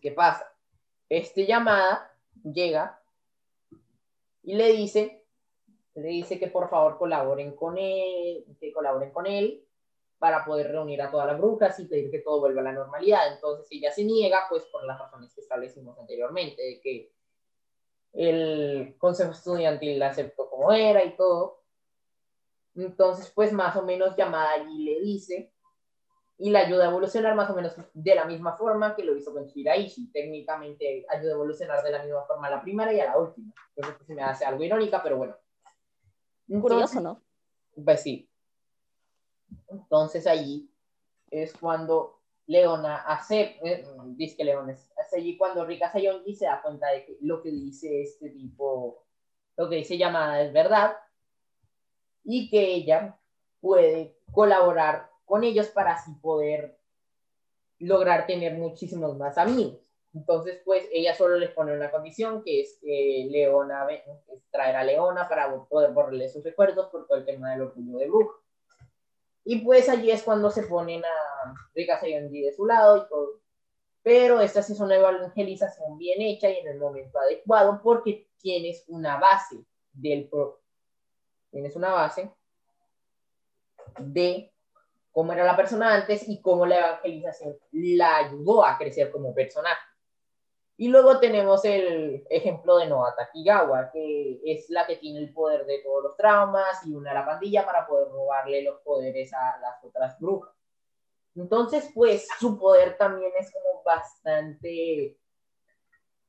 ¿Qué pasa? Este llamada llega y le dice, le dice que por favor colaboren con él, que colaboren con él para poder reunir a todas las brujas y pedir que todo vuelva a la normalidad. Entonces ella se niega, pues por las razones que establecimos anteriormente, de que el consejo estudiantil la aceptó como era y todo. Entonces, pues más o menos llamada allí le dice y la ayuda a evolucionar más o menos de la misma forma que lo hizo con Shiraishi. Técnicamente ayuda a evolucionar de la misma forma a la primera y a la última. Entonces, pues, se me hace algo irónica, pero bueno. Curioso, ¿no? Pues sí. Entonces allí es cuando Leona hace, eh, dice que Leona es, allí cuando Rika Sayonji se da cuenta de que lo que dice este tipo, lo que dice llamada es verdad y que ella puede colaborar con ellos para así poder lograr tener muchísimos más amigos. Entonces, pues ella solo les pone una condición, que es que Leona, es traer a Leona para poder borrarle sus recuerdos por todo el tema del orgullo de bruja. Y pues allí es cuando se ponen a Rika Sayonji de su lado y todo. Pero esta sí es una evangelización bien hecha y en el momento adecuado porque tienes una base del pro tienes una base de cómo era la persona antes y cómo la evangelización la ayudó a crecer como personaje. Y luego tenemos el ejemplo de Noa Takigawa, que es la que tiene el poder de todos los traumas y una a la pandilla para poder robarle los poderes a las otras brujas. Entonces, pues su poder también es como bastante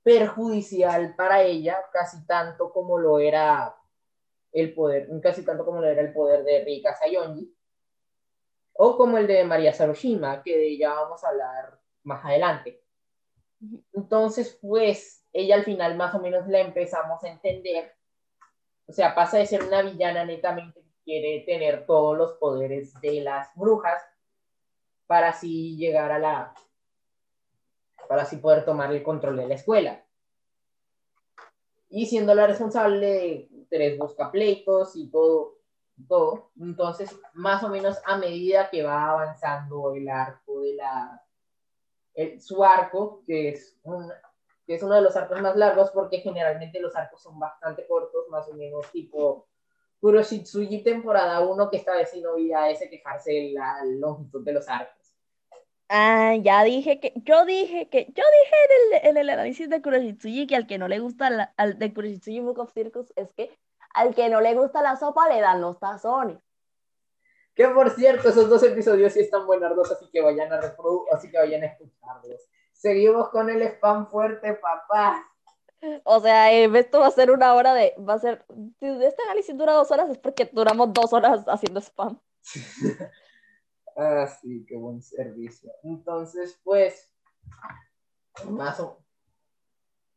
perjudicial para ella, casi tanto como lo era el poder, casi tanto como lo era el poder de Rika Sayonji, o como el de María Saroshima, que de ella vamos a hablar más adelante. Entonces, pues, ella al final más o menos la empezamos a entender. O sea, pasa de ser una villana netamente que quiere tener todos los poderes de las brujas para así llegar a la... para así poder tomar el control de la escuela. Y siendo la responsable de tres buscapleitos y todo, todo. Entonces, más o menos a medida que va avanzando el arco de la su arco, que es, un, que es uno de los arcos más largos, porque generalmente los arcos son bastante cortos, más o menos tipo Kuroshitsuji temporada 1, que esta vez no vi a ese quejarse la longitud de los arcos. Ah, ya dije que, yo dije que, yo dije en el, en el análisis de Kuroshitsuji que al que no le gusta la, al de Kuroshitsuji Book of Circus es que al que no le gusta la sopa le dan los tazones. Que por cierto, esos dos episodios sí están buenardos, así que vayan a reproducir, así que vayan a escucharlos. Seguimos con el spam fuerte, papá. O sea, eh, esto va a ser una hora de, va a ser, este análisis dura dos horas es porque duramos dos horas haciendo spam. ah, sí, qué buen servicio. Entonces, pues, más o,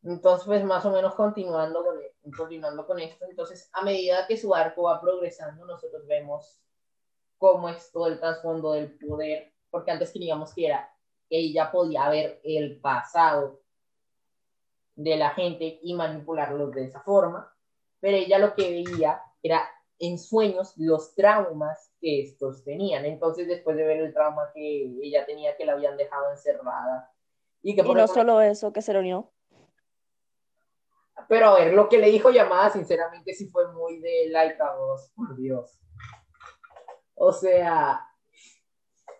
entonces, pues, más o menos continuando con, continuando con esto, entonces, a medida que su arco va progresando, nosotros vemos cómo es todo el trasfondo del poder, porque antes creíamos que era ella podía ver el pasado de la gente y manipularlos de esa forma, pero ella lo que veía era en sueños los traumas que estos tenían. Entonces, después de ver el trauma que ella tenía, que la habían dejado encerrada. Y, que no solo eso, que se lo unió. Pero a ver, lo que le dijo llamada, sinceramente, sí fue muy de laica voz, por Dios. O sea,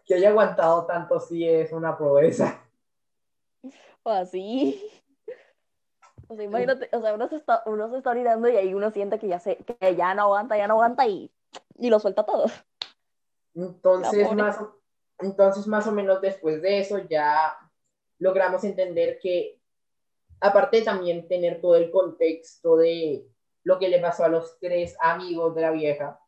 que haya aguantado tanto sí es una proeza. O así. O sea, imagínate, o sea, uno se está, uno se está orinando y ahí uno siente que ya, se, que ya no aguanta, ya no aguanta y, y lo suelta todo. Entonces más, entonces, más o menos después de eso ya logramos entender que, aparte de también tener todo el contexto de lo que le pasó a los tres amigos de la vieja,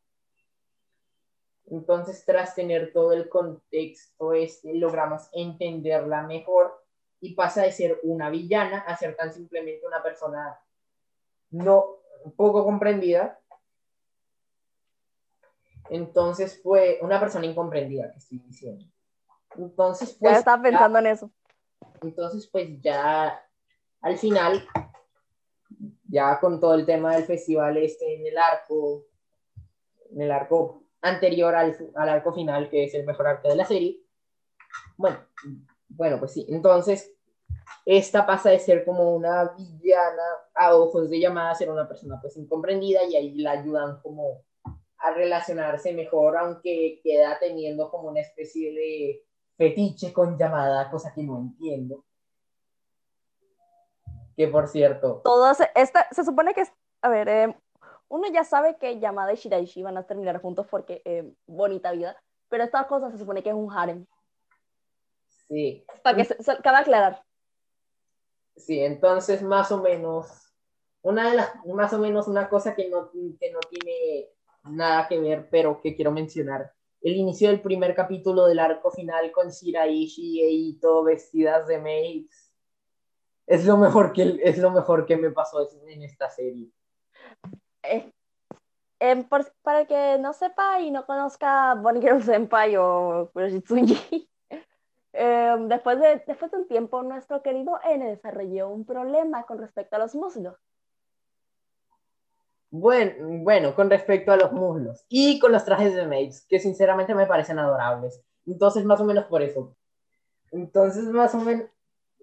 entonces, tras tener todo el contexto este, logramos entenderla mejor y pasa de ser una villana a ser tan simplemente una persona no poco comprendida. Entonces fue una persona incomprendida que estoy diciendo. Entonces, pues. Ya estaba pensando en eso. Entonces, pues ya al final, ya con todo el tema del festival este en el arco, en el arco anterior al, al, arco final, que es el mejor arco de la serie. Bueno, bueno, pues sí, entonces esta pasa de ser como una villana a ojos de llamada a ser una persona pues incomprendida y ahí la ayudan como a relacionarse mejor, aunque queda teniendo como una especie de fetiche con llamada, cosa que no entiendo. Que por cierto. Todos, esta, se supone que a ver, eh, uno ya sabe que Yamada y Shiraishi van a terminar juntos porque eh, bonita vida, pero esta cosa se supone que es un harem. Sí. Para que se, se aclarar. Sí, entonces más o menos, una de las, más o menos una cosa que no, que no tiene nada que ver, pero que quiero mencionar, el inicio del primer capítulo del arco final con Shiraishi y Eito vestidas de maids. Es lo mejor que, es lo mejor que me pasó en esta serie. Eh, em, para el que no sepa y no conozca Bonnie Girl Senpai o Kuroshitsuji, em, después, de, después de un tiempo, nuestro querido N desarrolló un problema con respecto a los muslos. Bueno, bueno, con respecto a los muslos y con los trajes de maids, que sinceramente me parecen adorables. Entonces, más o menos por eso. Entonces, más o menos,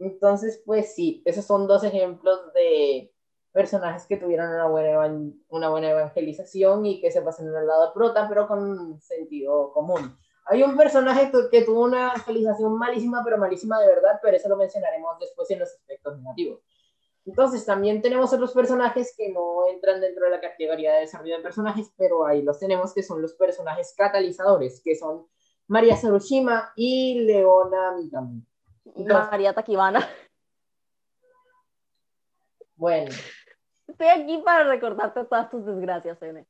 entonces, pues sí, esos son dos ejemplos de personajes que tuvieron una buena, una buena evangelización y que se pasan en el lado prota, pero con sentido común. Hay un personaje que tuvo una evangelización malísima, pero malísima de verdad, pero eso lo mencionaremos después en los aspectos negativos. Entonces, también tenemos otros personajes que no entran dentro de la categoría de desarrollo de personajes, pero ahí los tenemos, que son los personajes catalizadores, que son María Sarushima y Leona Mikami. María Takibana. Bueno. Estoy aquí para recordarte todas tus desgracias, N.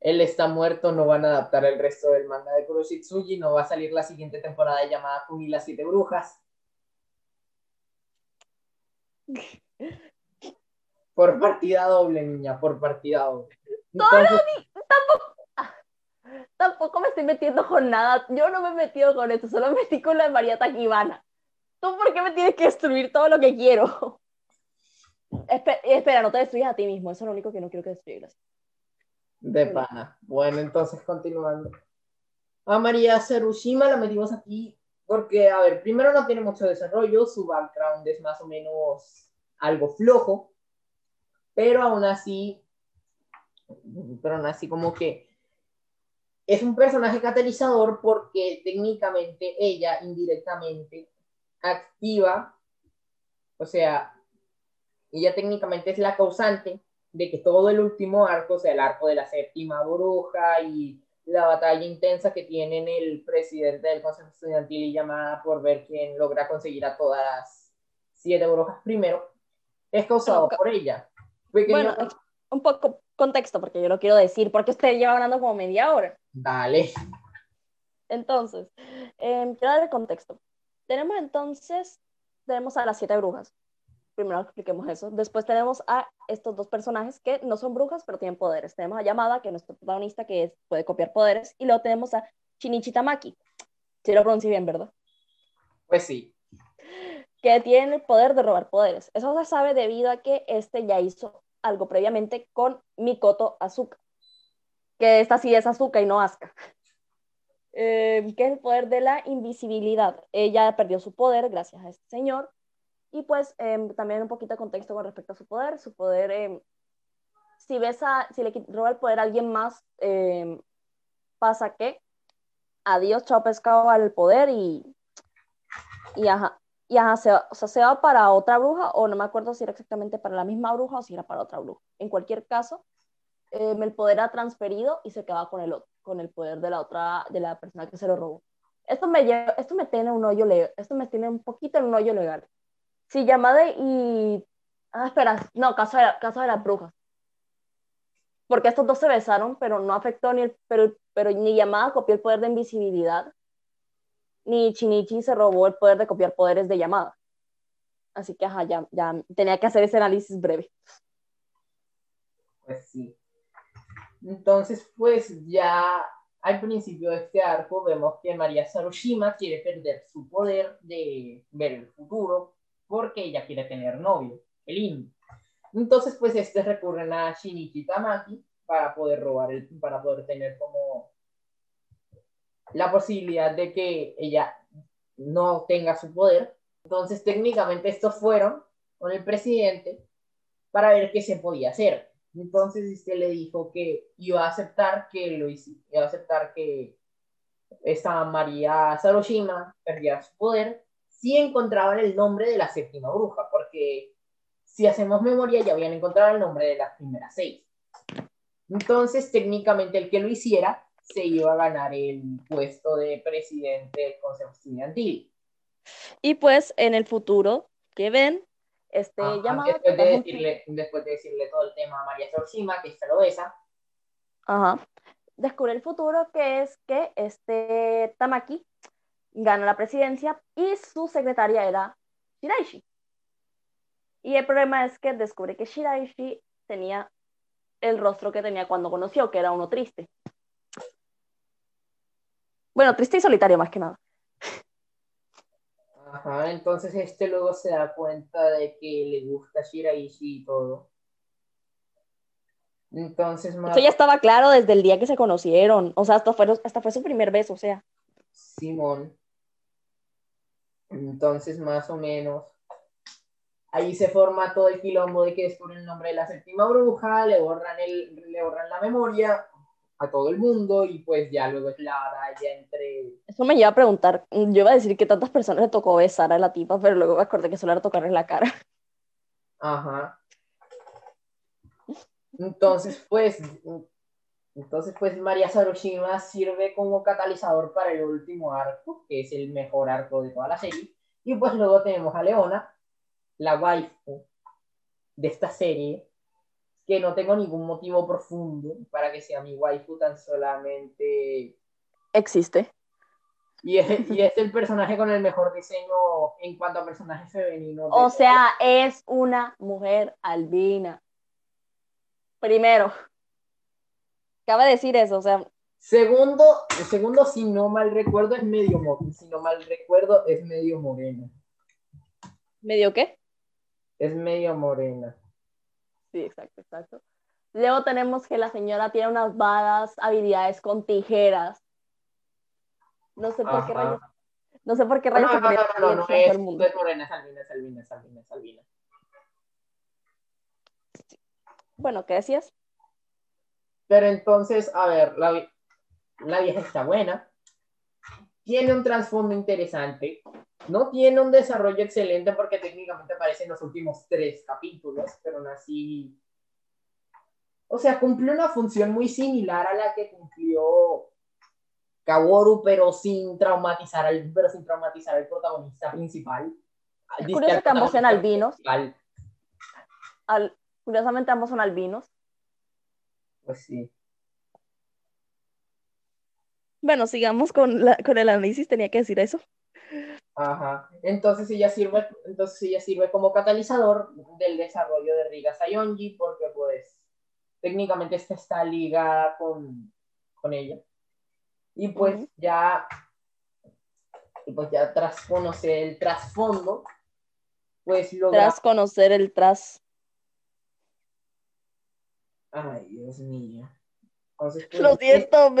Él está muerto, no van a adaptar el resto del manga de Kuroshitsuji, no va a salir la siguiente temporada llamada Kumi las siete brujas. Por partida doble, niña, por partida doble. tampoco, tampoco me estoy metiendo con nada. Yo no me he metido con esto, solo me metí con la María Taquibana. ¿Tú por qué me tienes que destruir todo lo que quiero? espera, no te destruyas a ti mismo, eso es lo único que no quiero que destruyas. De pana. Bueno, entonces continuando. A María Serushima la metimos aquí porque, a ver, primero no tiene mucho desarrollo, su background es más o menos algo flojo, pero aún así, pero aún así como que es un personaje catalizador porque técnicamente ella indirectamente activa, o sea, ella técnicamente es la causante de que todo el último arco, o sea, el arco de la séptima bruja y la batalla intensa que tienen el presidente del Consejo Estudiantil y llamada por ver quién logra conseguir a todas las siete brujas primero, es causado por ella. Bueno, un poco contexto, porque yo lo quiero decir, porque usted lleva hablando como media hora. Dale. Entonces, eh, quiero dar el contexto. Tenemos entonces, tenemos a las siete brujas primero expliquemos eso. Después tenemos a estos dos personajes que no son brujas, pero tienen poderes. Tenemos a Yamada, que es nuestro protagonista, que puede copiar poderes, y luego tenemos a Shinichi Tamaki. Si lo pronuncio bien, ¿verdad? Pues sí. Que tiene el poder de robar poderes. Eso se sabe debido a que este ya hizo algo previamente con Mikoto Azuka. Que esta sí es Azuka y no Asuka. Eh, que es el poder de la invisibilidad. Ella perdió su poder gracias a este señor y pues em, también un poquito de contexto con respecto a su poder. Su poder, em, si ves si le roba el poder a alguien más, pasa que adiós, chao pescado al poder y, y ajá, y ajá, se se va para otra bruja o no me acuerdo si era exactamente para la misma bruja o si era para otra bruja. En cualquier caso, el poder ha transferido y se queda con el otro, con el poder de la otra, de la persona que se lo robó. Esto me, esto me tiene un hoyo esto me tiene un poquito en un hoyo legal. Sí, llamada y... Ah, espera, no, caso de, caso de las brujas. Porque estos dos se besaron, pero no afectó ni el... Pero, pero ni llamada copió el poder de invisibilidad, ni Chinichi se robó el poder de copiar poderes de llamada. Así que, ajá, ya, ya tenía que hacer ese análisis breve. Pues sí. Entonces, pues ya al principio de este arco vemos que María Sarushima quiere perder su poder de ver el futuro porque ella quiere tener novio, el Inu. Entonces, pues, este recurren a Shinichi Tamaki para poder robar, el, para poder tener como la posibilidad de que ella no tenga su poder. Entonces, técnicamente, estos fueron con el presidente para ver qué se podía hacer. Entonces, este le dijo que iba a aceptar que lo iba a aceptar que esta María Saroshima perdiera su poder sí encontraban el nombre de la séptima bruja, porque si hacemos memoria ya habían encontrado el nombre de las primeras seis. Entonces, técnicamente el que lo hiciera se iba a ganar el puesto de presidente del Consejo Estudiantil. Y pues en el futuro, que ven? Este llamado... Después de, decirle, después de decirle todo el tema a María Sorshima, que esta lo besa, Ajá. Descubre el futuro que es que este Tamaki gana la presidencia y su secretaria era Shiraishi. Y el problema es que descubre que Shiraishi tenía el rostro que tenía cuando conoció, que era uno triste. Bueno, triste y solitario más que nada. Ajá, entonces este luego se da cuenta de que le gusta Shiraishi y todo. Entonces. Eso ya estaba claro desde el día que se conocieron. O sea, hasta fue, hasta fue su primer beso, o sea. Simón. Entonces, más o menos, ahí se forma todo el quilombo de que descubren el nombre de la séptima bruja, le borran, el, le borran la memoria a todo el mundo y pues ya luego es la batalla entre... Eso me lleva a preguntar, yo iba a decir que tantas personas le tocó besar a la tipa, pero luego me acordé que solo era tocarle la cara. Ajá. Entonces, pues, entonces, pues María Sarushima sirve como catalizador para el último arco, que es el mejor arco de toda la serie. Y pues luego tenemos a Leona, la waifu de esta serie, que no tengo ningún motivo profundo para que sea mi waifu, tan solamente... Existe. Y es, y es el personaje con el mejor diseño en cuanto a personaje femenino. O sea, es una mujer albina. Primero. Cabe decir eso, o sea. Segundo, segundo, si no mal recuerdo, es medio Si no mal recuerdo, es medio morena. ¿Medio qué? Es medio morena. Sí, exacto, exacto. Luego tenemos que la señora tiene unas vagas habilidades con tijeras. No sé por qué rayos. No sé por qué rayos. No, no, no, no, no, es, es morena, es albina, es albina, es albina, es albina. Bueno, ¿qué decías? Pero entonces, a ver, la, la vieja está buena, tiene un trasfondo interesante, no tiene un desarrollo excelente porque técnicamente aparece en los últimos tres capítulos, pero aún así... O sea, cumplió una función muy similar a la que cumplió Kaworu, pero sin traumatizar al, pero sin traumatizar al protagonista principal. Es curioso que ambos sean albinos. Al, curiosamente ambos son albinos. Pues sí. Bueno, sigamos con, la, con el análisis, tenía que decir eso. Ajá. Entonces ella sirve, entonces ella sirve como catalizador del desarrollo de Riga Sayonji porque pues técnicamente esta está ligada con, con ella. Y pues ya y pues ya tras conocer el trasfondo, pues logra... Tras conocer el tras Ay, Dios mío. Pues, Lo siento,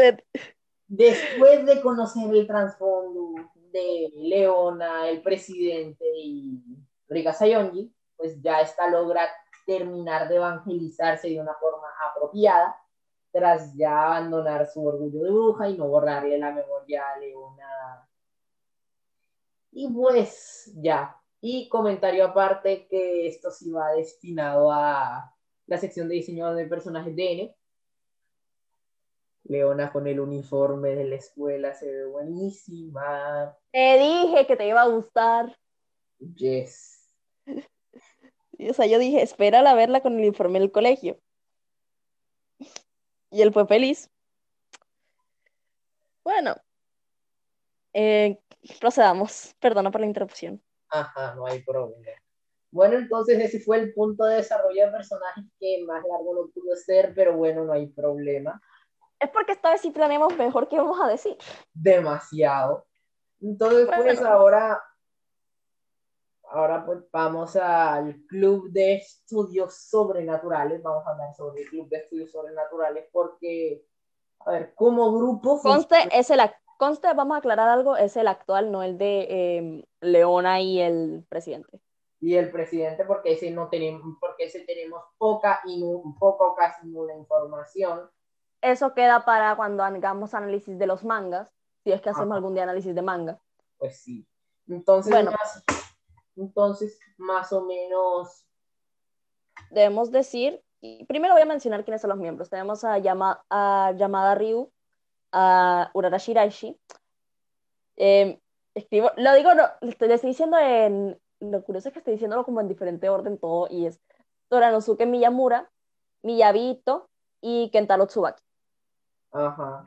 Después de conocer el trasfondo de Leona, el presidente y Riga Sayonji, pues ya está logra terminar de evangelizarse de una forma apropiada, tras ya abandonar su orgullo de bruja y no borrarle la memoria a Leona. Y pues ya. Y comentario aparte que esto sí va destinado a la sección de diseño de personajes DN. Leona con el uniforme de la escuela se ve buenísima. Te dije que te iba a gustar. Yes. o sea, yo dije, espérala a verla con el uniforme del colegio. Y él fue feliz. Bueno, eh, procedamos. Perdona por la interrupción. Ajá, no hay problema. Bueno, entonces ese fue el punto de desarrollo de personajes que más largo no pudo ser, pero bueno, no hay problema. Es porque esta vez sí planeamos mejor que vamos a decir. Demasiado. Entonces, pues ahora, ahora pues vamos al Club de Estudios Sobrenaturales. Vamos a hablar sobre el Club de Estudios Sobrenaturales porque, a ver, como grupo... Conste, es el, conste, vamos a aclarar algo, es el actual, no el de eh, Leona y el presidente y el presidente porque ese no tenemos, porque ese tenemos poca y poco casi nula información. Eso queda para cuando hagamos análisis de los mangas, si es que hacemos algún día análisis de manga. Pues sí. Entonces, más, entonces, más o menos. Debemos decir, y primero voy a mencionar quiénes son los miembros. Tenemos a, Yama, a Yamada Ryu, a Urara Shiraishi. Eh, escribo, lo digo, no, le estoy diciendo en, lo curioso es que estoy diciéndolo como en diferente orden todo, y es Toranosuke Miyamura, Miyabito y Kentaro Tsubaki. Ajá.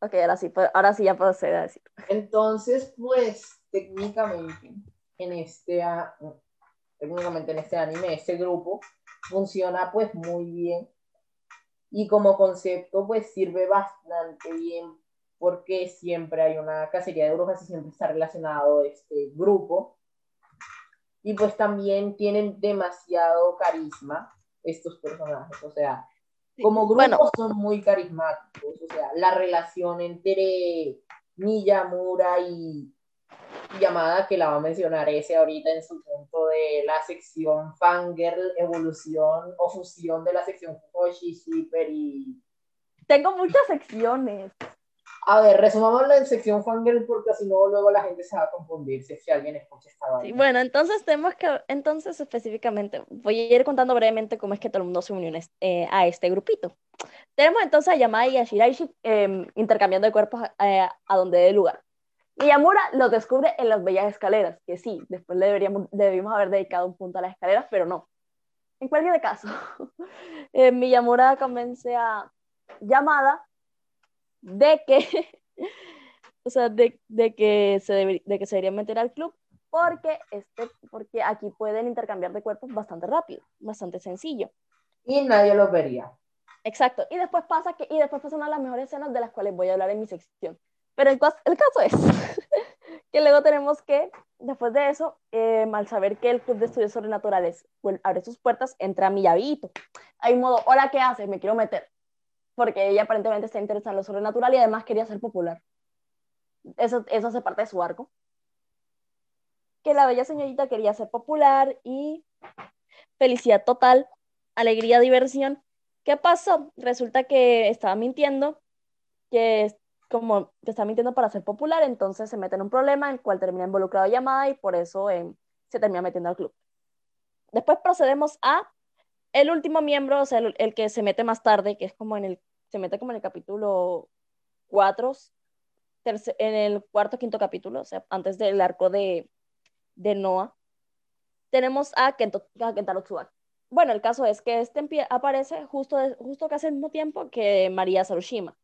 Ok, ahora sí, ahora sí ya procede a decir. Entonces, pues, técnicamente, en este, técnicamente en este anime, este grupo funciona pues muy bien y como concepto pues sirve bastante bien porque siempre hay una cacería de brujas y siempre está relacionado este grupo y pues también tienen demasiado carisma estos personajes, o sea, como grupo son muy carismáticos, o sea, la relación entre Miyamura y Yamada, que la va a mencionar ese ahorita en su punto de la sección Fangirl, evolución o fusión de la sección Fujoshi, Shipper y... Tengo muchas secciones. A ver, resumámoslo en sección fangirl porque si no luego la gente se va a confundir si alguien escucha esta sí, bueno, entonces tenemos que, entonces específicamente, voy a ir contando brevemente cómo es que todo el mundo se unió eh, a este grupito. Tenemos entonces a Yamada y a Shiraishi em, intercambiando de cuerpos eh, a donde dé lugar. Miyamura los descubre en las bellas escaleras, que sí, después le deberíamos, debimos haber dedicado un punto a las escaleras, pero no. En cualquier caso, eh, Miyamura convence a Yamada de que, o sea, de, de que se de que se debería meter al club porque, este, porque aquí pueden intercambiar de cuerpos bastante rápido, bastante sencillo. Y nadie los vería. Exacto. Y después pasa que, y después pasa una de las mejores escenas de las cuales voy a hablar en mi sección. Pero el, el caso es que luego tenemos que, después de eso, eh, al saber que el Club de Estudios Sobrenaturales abre sus puertas, entra Miyabito. Hay un modo, hola, ¿qué haces? Me quiero meter porque ella aparentemente está interesada en lo sobrenatural y además quería ser popular. Eso, eso hace parte de su arco. Que la bella señorita quería ser popular y felicidad total, alegría, diversión. ¿Qué pasó? Resulta que estaba mintiendo, que como que mintiendo para ser popular, entonces se mete en un problema en el cual termina involucrado llamada y por eso eh, se termina metiendo al club. Después procedemos a el último miembro, o sea, el, que se mete más tarde, que es como en el, se mete como en el capítulo 4, en el cuarto quinto capítulo, o sea, antes del arco de, de Noah, tenemos a, Kento, Kentaro Tsubaki. Bueno, el caso es que este aparece justo, justo casi al mismo tiempo que María Sarushima.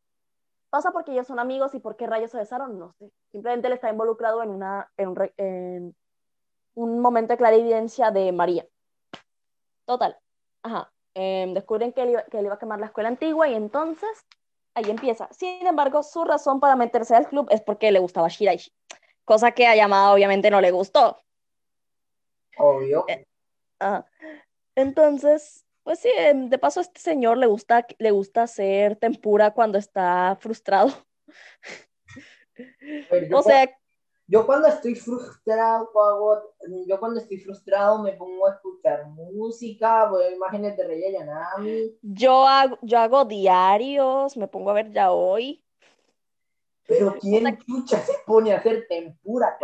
Pasa porque ellos son amigos y por qué rayos se besaron, no sé. Simplemente él está involucrado en, una, en, un, en un momento de clarividencia de María. Total, ajá, em, descubren que él, iba, que él iba a quemar la escuela antigua y entonces ahí empieza. Sin embargo, su razón para meterse al club es porque le gustaba Shiraishi, cosa que a Yamada obviamente no le gustó. Obvio. Eh, entonces, pues sí, em, de paso a este señor le gusta, le gusta hacer tempura cuando está frustrado. o sea, yo cuando estoy frustrado, yo cuando estoy frustrado me pongo a escuchar música, veo imágenes de Rey Ayanami. Yo hago, yo hago diarios, me pongo a ver ya hoy. Pero ¿quién escucha se pone a hacer tempura?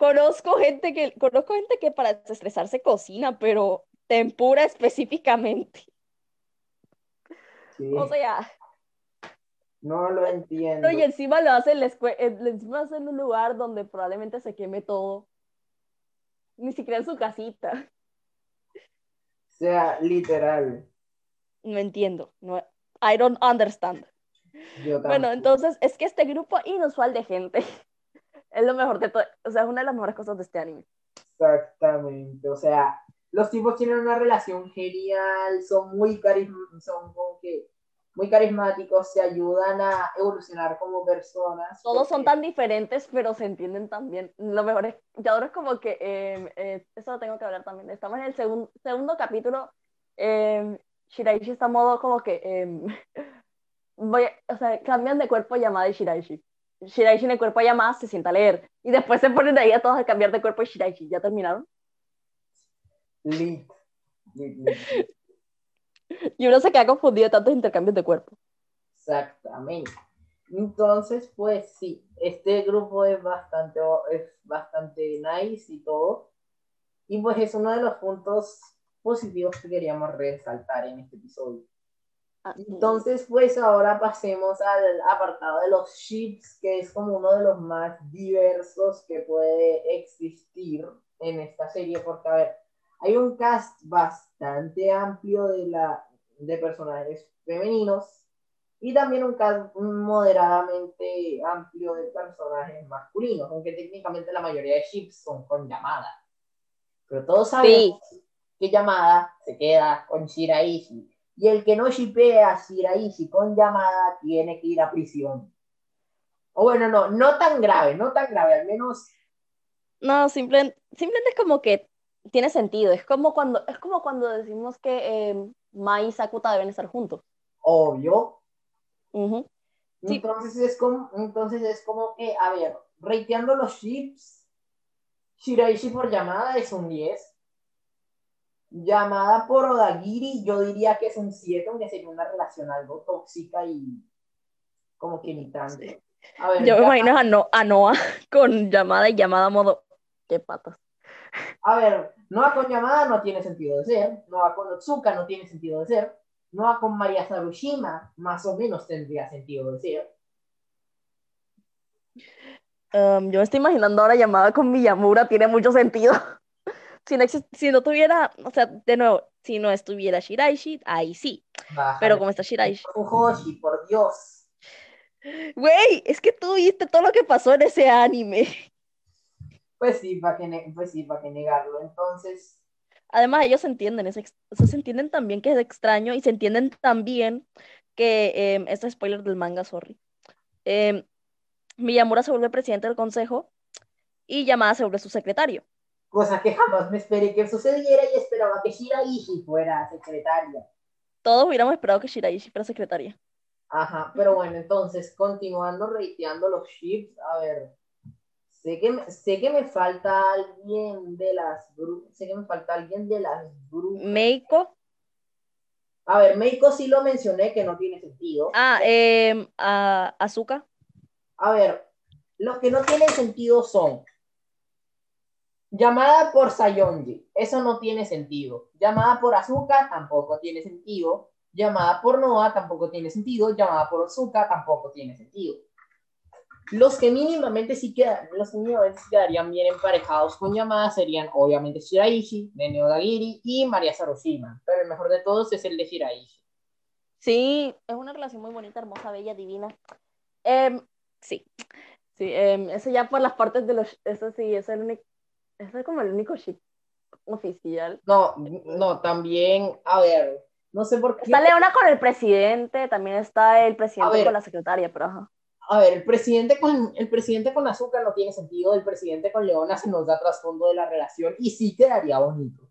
conozco gente que conozco gente que para estresarse cocina, pero tempura específicamente. O sea, no lo entiendo. y encima lo hace en la escuela, encima lo hace en un lugar donde probablemente se queme todo. Ni siquiera en su casita. O sea, literal. No entiendo. No, I don't understand. bueno, entonces es que este grupo inusual de gente es lo mejor de todo. O sea, es una de las mejores cosas de este anime. Exactamente. O sea, los tipos tienen una relación genial, son muy carismáticos, son como que muy carismáticos, se ayudan a evolucionar como personas. Todos son tan diferentes, pero se entienden también. Lo mejor es, yo ahora es como que, eh, eh, eso lo tengo que hablar también, estamos en el segundo capítulo, eh, Shiraishi está modo como que, em, voy, o sea, cambian de cuerpo llamada y Shiraishi. Shiraishi en el cuerpo llamada se sienta a leer, y después se ponen ahí a todos a cambiar de cuerpo y Shiraishi. ¿Ya terminaron? Lit. Y uno se queda confundido de tantos intercambios de cuerpo. Exactamente. Entonces, pues sí, este grupo es bastante, es bastante nice y todo. Y pues es uno de los puntos positivos que queríamos resaltar en este episodio. Entonces, pues ahora pasemos al apartado de los ships, que es como uno de los más diversos que puede existir en esta serie, porque a ver, hay un cast bastante amplio de, la, de personajes femeninos, y también un cast moderadamente amplio de personajes masculinos, aunque técnicamente la mayoría de ships son con llamada. Pero todos sabemos que llamada se queda con Shiraishi. Y el que no shipea a Shiraishi con llamada tiene que ir a prisión. O bueno, no, no tan grave, no tan grave, al menos. No, simplemente, simplemente es como que tiene sentido. Es como cuando, es como cuando decimos que eh, Mai y Sakuta deben estar juntos. Obvio. Entonces, es como, entonces es como que, a ver, reiteando los chips, Shiraishi por llamada es un 10. Llamada por Odagiri, yo diría que es un 7, aunque sería una relación algo tóxica y como que ni tanto. yo me imagino a, Noah con llamada y llamada modo, qué patas. A ver, Noah con llamada no tiene sentido de ser, Noah con Otsuka no tiene sentido de ser, Noah con María Sarushima más o menos tendría sentido de ser. Um, yo me estoy imaginando ahora llamada con Miyamura, tiene mucho sentido. si, no si no tuviera, o sea, de nuevo, si no estuviera Shiraishi, ahí sí. Pero como está Shiraishi. Hoshi, por Dios. Güey, es que tú viste todo lo que pasó en ese anime. Pues sí, para que, pues sí, que negarlo. Entonces. Además, ellos entienden, es se entienden también que es extraño y se entienden también que, eh, esto es spoiler del manga, sorry. Eh, Miyamura se vuelve presidente del consejo y Yamada se vuelve su secretario. Cosa que jamás me esperé que sucediera y esperaba que Shiraishi fuera secretaria. Todos hubiéramos esperado que Shiraishi fuera secretaria. Ajá, pero bueno, entonces, continuando reiteando los ships, a ver, Sé que, sé que me falta alguien de las sé que me falta alguien de las brujas. Meiko. A ver, Meiko sí lo mencioné que no tiene sentido. Ah, eh, a, Azuka. A ver, los que no tienen sentido son llamada por Sayonji, eso no tiene sentido. Llamada por Azuka tampoco tiene sentido. Llamada por Noah tampoco tiene sentido. Llamada por Azuka tampoco tiene sentido. Los que mínimamente sí, quedan, los que mínimamente quedarían bien emparejados con Yamada serían obviamente Shiraishi, Nene Odagiri y María Sarushima, pero el mejor de todos es el de Shiraishi. Sí, es una relación muy bonita, hermosa, bella, divina. Em, sí, sí, eh, eso ya por las partes de los, eso sí, es el único, eso es como el único ship oficial. No, no, también, a ver, no sé por qué. Está Leona con el presidente, también está el presidente con la secretaria, pero ajá a ver, el presidente con el presidente con Azúcar no tiene sentido, el presidente con Leona se nos da trasfondo de la relación y sí quedaría bonito.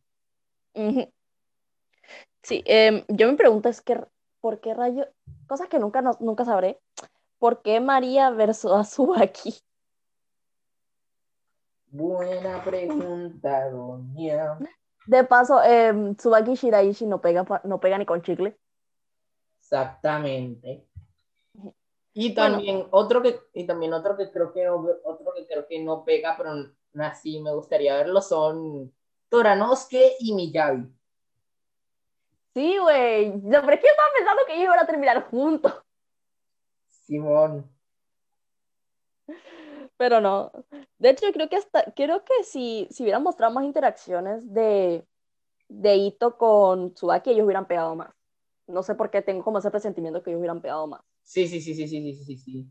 Sí, em, yo me pregunto es que, ¿por qué rayo? Cosas que nunca, nunca sabré. ¿Por qué María versus Azubaki? Buena pregunta, doña. De paso, eh, Tsubaki Shiraishi no pega, no pega ni con chicle. Exactamente. Y también otro que y también otro que creo que no, otro que creo que no pega, pero así me gustaría verlo son Toranosuke y Miyavi. Sí, güey. No, pero es que yo estaba pensando que ellos iban a terminar juntos. Simón. Pero no. De hecho, creo que hasta creo que si, si hubieran mostrado más interacciones de, de Ito con Tsubaki, ellos hubieran pegado más. No sé por qué tengo como ese presentimiento que ellos hubieran pegado más. Sí, sí, sí, sí, sí, sí, sí, sí.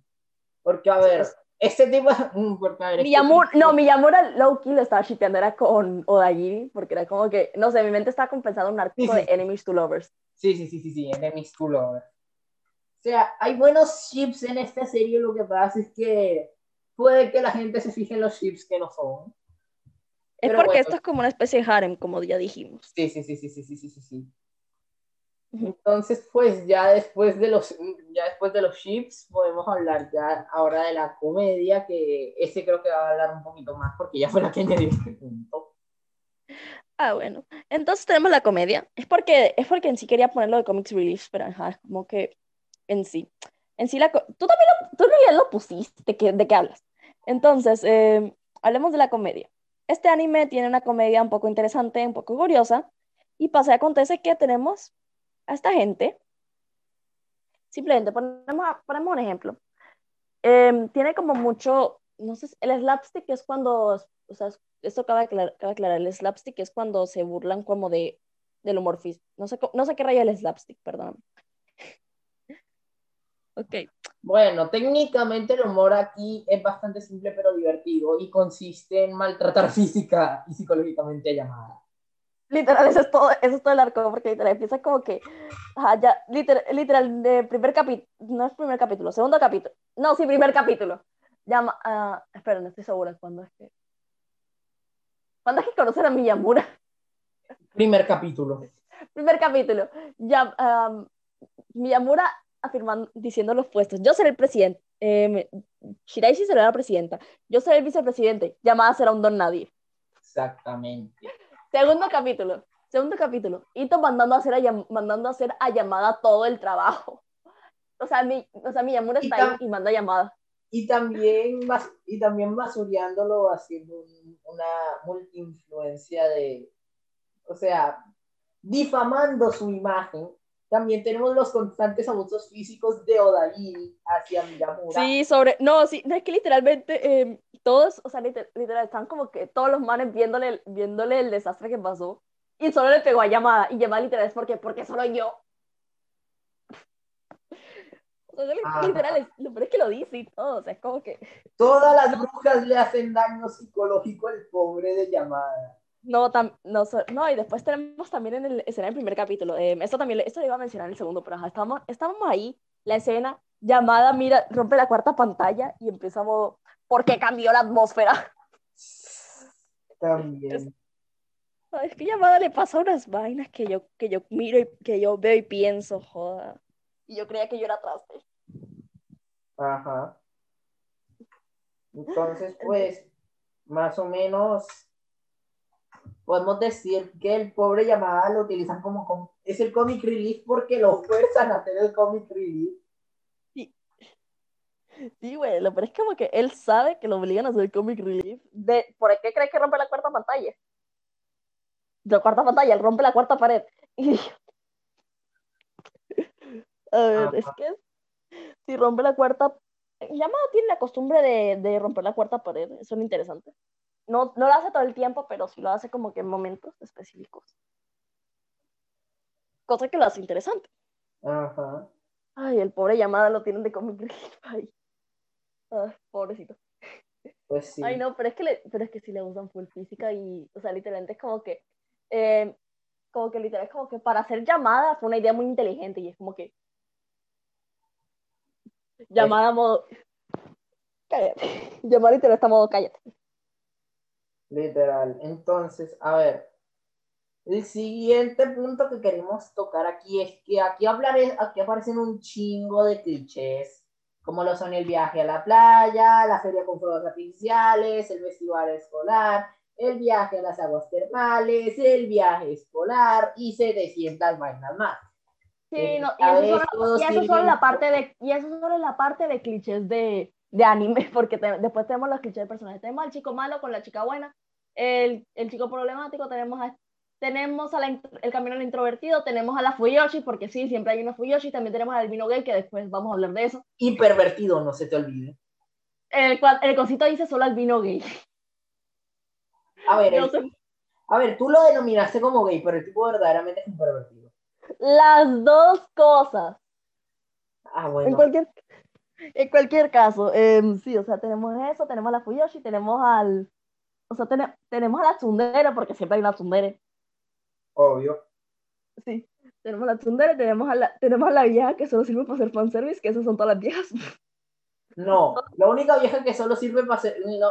Porque, a ver, este tipo... Porque, a ver, este No, Miyamura Low-Key lo estaba shipeando, era con Odagiri, porque era como que, no sé, mi mente estaba compensando un artículo de Enemies to Lovers. Sí, sí, sí, sí, sí, Enemies to Lovers. O sea, hay buenos ships en esta serie, lo que pasa es que puede que la gente se fije en los ships que no son. Es porque esto es como una especie de harem, como ya dijimos. Sí, sí, sí, sí, sí, sí, sí, sí. Entonces, pues ya después de los ya después de los chips podemos hablar ya ahora de la comedia, que ese creo que va a hablar un poquito más porque ya fue la que añadí este punto. Ah, bueno. Entonces tenemos la comedia. Es porque es porque en sí quería ponerlo de comics relief, pero ajá, como que en sí. En sí la tú también lo, tú ya lo pusiste, ¿de qué, hablas? Entonces, eh, hablemos de la comedia. Este anime tiene una comedia un poco interesante, un poco curiosa, y pasa y acontece que tenemos a esta gente, simplemente ponemos, ponemos un ejemplo. Em, tiene como mucho, no sé, el slapstick es cuando, o sea, esto acaba de aclarar, el slapstick es cuando se burlan como de, del humor físico. No sé, no sé qué rayo el slapstick, perdón. Ok. Bueno, técnicamente el humor aquí es bastante simple pero divertido y consiste en maltratar física y psicológicamente a llamada. Literal, eso es todo, eso es todo el arco, porque literal empieza como que, ajá, ya, literal, literal de primer capítulo, no es primer capítulo, segundo capítulo, no, sí, primer capítulo. Llama, uh, espera, no estoy segura cuándo es que, ¿cuándo es que conocen a Miyamura? Primer capítulo. primer capítulo. Ya, um, Miyamura afirmando, diciendo los puestos. Yo seré el presidente. Eh, Shiraishi será la presidenta. Yo seré el vicepresidente. Llamada será un don nadie. Exactamente. Segundo capítulo. Segundo capítulo. Ito mandando a hacer a, mandando a hacer a llamada todo el trabajo. O sea, mi, o sea Miyamura está ahí y manda llamada. Y también, y también haciendo una multi-influencia de, o sea, difamando su imagen también tenemos los constantes abusos físicos de Odaí hacia Miyamura. Sí, sobre, no, sí, es que literalmente em, todos, o sea, literal, están como que todos los manes viéndole, viéndole el desastre que pasó y solo le pegó a llamada y llamada literal es porque, porque solo yo. literal, es, lo peor es que lo dice y todo, o sea, es como que... Todas las brujas le hacen daño psicológico al pobre de llamada. No, no, no, y después tenemos también en el escena del primer capítulo, eh, esto también esto lo iba a mencionar en el segundo, pero estábamos, estábamos ahí, la escena llamada, mira, rompe la cuarta pantalla y empieza a modo, ¿por qué cambió la atmósfera? También. Es, que llamada le pasa unas vainas que yo, que yo miro y que yo veo y pienso, joda. Y yo creía que yo era traste. Ajá. Entonces, pues, más o menos podemos decir que el pobre llamada lo utilizan como, es el comic relief porque lo fuerzan a hacer el comic relief. Sí, sí güey, lo peor es como que él sabe que lo obligan a hacer el comic relief. De, ¿Por qué crees que rompe la cuarta pantalla? La cuarta pantalla, él rompe la cuarta pared. a ver, es que si rompe la cuarta... Llamada tiene la costumbre de, de romper la cuarta pared, eso es interesante. No, no lo hace todo el tiempo, pero sí lo hace como que en momentos específicos. Cosa que lo hace interesante. Ajá. Ay, el pobre llamada lo tienen de comic Ay. pobrecito. Pues sí. Ay, no, pero es que, le, pero es que sí le usan full física y, o sea, literalmente es como que, eh, como que literal es como que para hacer llamada fue una idea muy inteligente y es como que llamada a modo cállate, llamada literal está a modo cállate. Literal. Entonces, a ver, el siguiente punto que queremos tocar aquí es que aquí, hablaré, aquí aparecen un chingo de clichés, como lo son el viaje a la playa, la feria con fuegos artificiales, el festival escolar, el viaje a las aguas termales, el viaje escolar y 700 vainas más. Sí, no, y eso, solo, y eso solo la parte de, y eso solo la parte de clichés de, de anime, porque después tenemos los clichés de personajes. Tenemos al chico malo con la chica buena, el, el chico problemático, tenemos a, tenemos a el camino al introvertido, tenemos a la Fuyoshi, porque sí, siempre hay una Fuyoshi, también tenemos al albino gay, que después vamos a hablar de eso. Y pervertido, no se te olvide. El, el cosito dice solo albino gay. A ver, a ver, tú lo denominaste como gay, pero el tipo verdaderamente es un pervertido. Las dos cosas. Ah, bueno. En cualquier, en cualquier caso, em, sí, o sea, tenemos eso, tenemos a la Fuyoshi, tenemos al, o sea, tenemos a la tsundere, porque siempre hay una tsundere. Obvio. Sí, tenemos a la tsundere, tenemos a la, tenemos a la vieja que solo sirve para hacer fanservice, que esas son todas las viejas. No, la única vieja que solo sirve para hacer, no,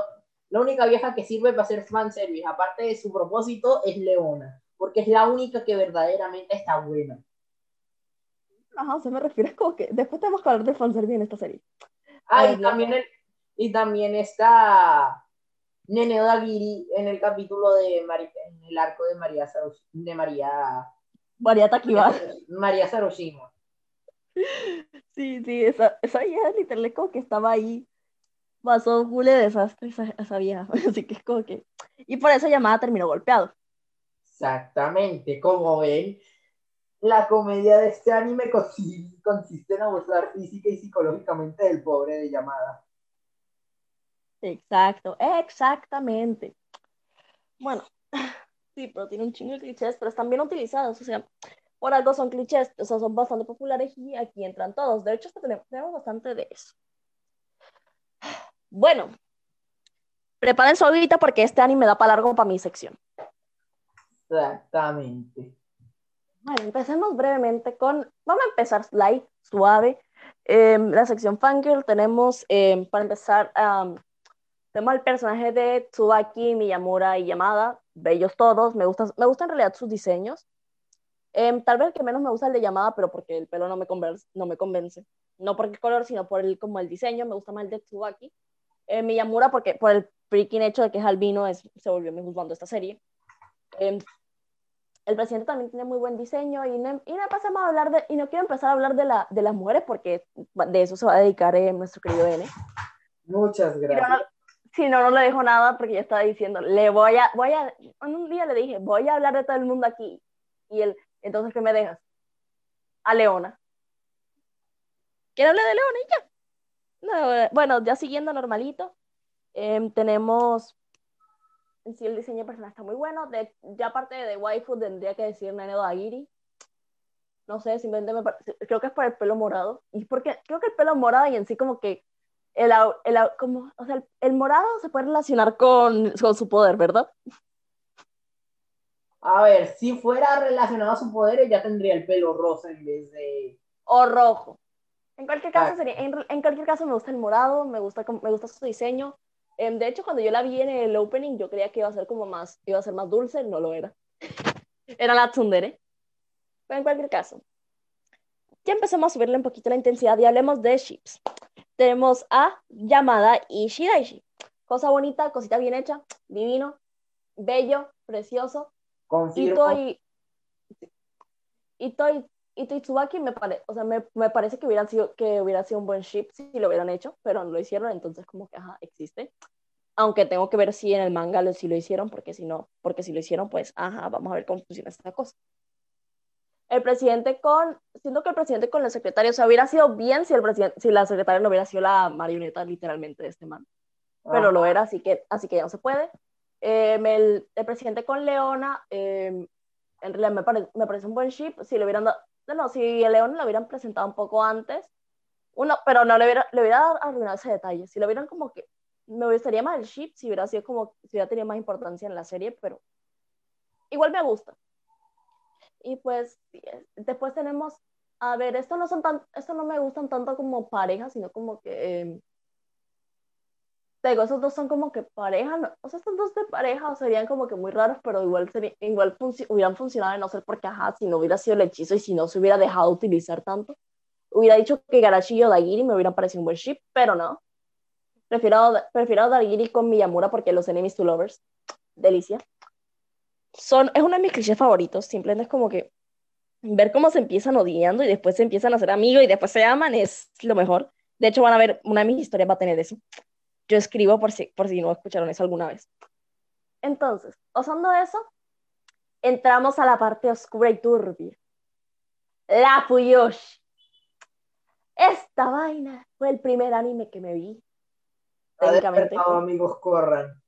la única vieja que sirve para hacer fanservice, aparte de su propósito, es Leona, porque es la única que verdaderamente está buena. Ajá, se me refiere como que después tenemos que hablar de fanservice en esta serie. Ah, y también, y también está Nene Odagiri en el capítulo de en el arco de María de María María Takiba. María Saroshima. Sí, sí, esa, esa vieja literal como que estaba ahí. Pasó un de desastre esa, esa vieja. Así que es como que. Y por esa llamada terminó golpeado. Exactamente, como ven, la comedia de este anime consiste en abusar física y psicológicamente del pobre de llamada. Exacto, exactamente. Bueno, sí, pero tiene un chingo de clichés, pero están bien utilizados. O sea, por algo son clichés, o sea, son bastante populares y aquí entran todos. De hecho, tenemos, tenemos bastante de eso. Bueno, preparen su ahorita porque este anime da para largo para mi sección. Exactamente. Bueno, empecemos brevemente con, vamos a empezar light, suave. Em, la sección Fangirl tenemos, em, para empezar, tenemos el personaje de Tsubaki, Miyamura y Yamada, bellos todos, me gustan, me gustan en realidad sus diseños. Em, tal vez el que menos me gusta el de Yamada, pero porque el pelo no me, convence, no me convence. No por el color, sino por el, como el diseño, me gusta más el de Tsubaki. Miyamura porque por el freaking hecho de que es albino, es, se volvió mi juzgando esta serie el presidente también tiene muy buen diseño y no, y no a hablar de, y no quiero empezar a hablar de, la, de las mujeres porque de eso se va a dedicar eh, nuestro querido N. Muchas gracias. Si no, no, le dejo nada porque ya estaba diciendo, le voy a, voy a, un día le dije, voy a hablar de todo el mundo aquí. Y él, entonces, ¿qué me dejas? A Leona. ¿Quiero hablar de Leona y ya? No, bueno, ya siguiendo normalito, em, tenemos en sí el diseño personal está muy bueno. De, ya aparte de waifu tendría que decir Nene Dagiri. No sé, simplemente me creo que es por el pelo morado. Y porque creo que el pelo morado y en sí como que el, el, como, o sea, el, morado se puede relacionar con, con su poder, ¿verdad? A ver, si fuera relacionado a su poder, ya tendría el pelo rosa en vez de... O rojo. En cualquier caso, sería, en, en, cualquier caso me gusta el morado, me gusta, me gusta su diseño. Em, de hecho, cuando yo la vi en el opening, yo creía que iba a ser como más, iba a ser más dulce, no lo era. era la tsundere. Pero en cualquier caso, ya empezamos a subirle un poquito la intensidad y hablemos de ships. Tenemos a Yamada y Shiraishi. Cosa bonita, cosita bien hecha, divino, bello, precioso. Confirmo. Y Toy, y Tsubaki me, pare, o sea, me, me, parece que, hubieran sido, que hubiera sido un buen ship si lo hubieran hecho, pero no lo hicieron, entonces como que, ajá, existe. Aunque tengo que ver si en el manga lo, si lo hicieron, porque si no, porque si lo hicieron, pues, ajá, vamos a ver cómo funciona esta cosa. El presidente con, siento que el presidente con la secretaria, o sea, hubiera sido bien si, el presidente, si la secretaria no hubiera sido la marioneta literalmente de este man, pero lo era, así que, así que ya no se puede. Eh, el, el, presidente con Leona, eh, en realidad me, parece me parece un buen ship, si le hubieran dado, no, si el León lo hubieran presentado un poco antes, uno, pero no le hubiera, le hubiera arruinado ese detalle. Si lo hubieran como que, me gustaría más el ship, si hubiera sido como, si hubiera tenido más importancia en la serie, pero igual me gusta. Y pues, después tenemos, a ver, esto no son tan, esto no me gustan tanto como pareja, sino como que, em, te digo, esos dos son como que pareja, o sea, estos dos de pareja serían como que muy raros, pero igual, sería, igual hubieran funcionado de no ser porque, ajá, si no hubiera sido el hechizo y si no se hubiera dejado utilizar tanto, hubiera dicho que Garashi y Odagiri me hubieran parecido un buen ship, pero no. Prefiero, prefiero Odagiri con Miyamura porque los enemies to lovers, delicia. Son, es uno de mis clichés favoritos, simplemente es como que ver cómo se empiezan odiando y después se empiezan a hacer amigos y después se aman es lo mejor. De hecho, van a ver, una de mis historias va a tener eso. Yo escribo por si, por si no escucharon eso alguna vez. Entonces, usando eso, entramos a la parte oscura y turbia. La Fuyoshi. Esta vaina fue el primer anime que me vi. Técnicamente. amigos, corran.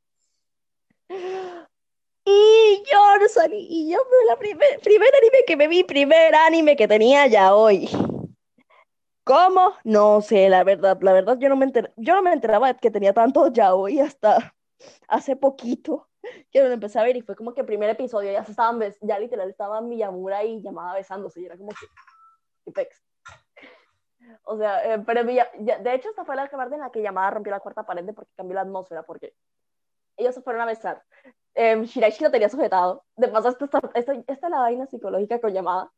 Y yo no salí, y yo fue la primer, primer anime que me vi, primer anime que tenía ya hoy. ¿Cómo? No sé, la verdad, la verdad yo no me yo no me enteraba que tenía tanto ya hoy hasta hace poquito que lo empecé a ver y fue como que el primer episodio ya se estaban, ya literal estaban Miyamura y llamada besándose y era como que, qué pex. O sea, eh, pero de hecho esta fue la parte en la que llamada rompió la cuarta pared porque cambió la atmósfera porque ellos se fueron a besar. Eh, Shiraishi lo tenía sujetado. De paso, esta, esta, es la vaina psicológica con llamada.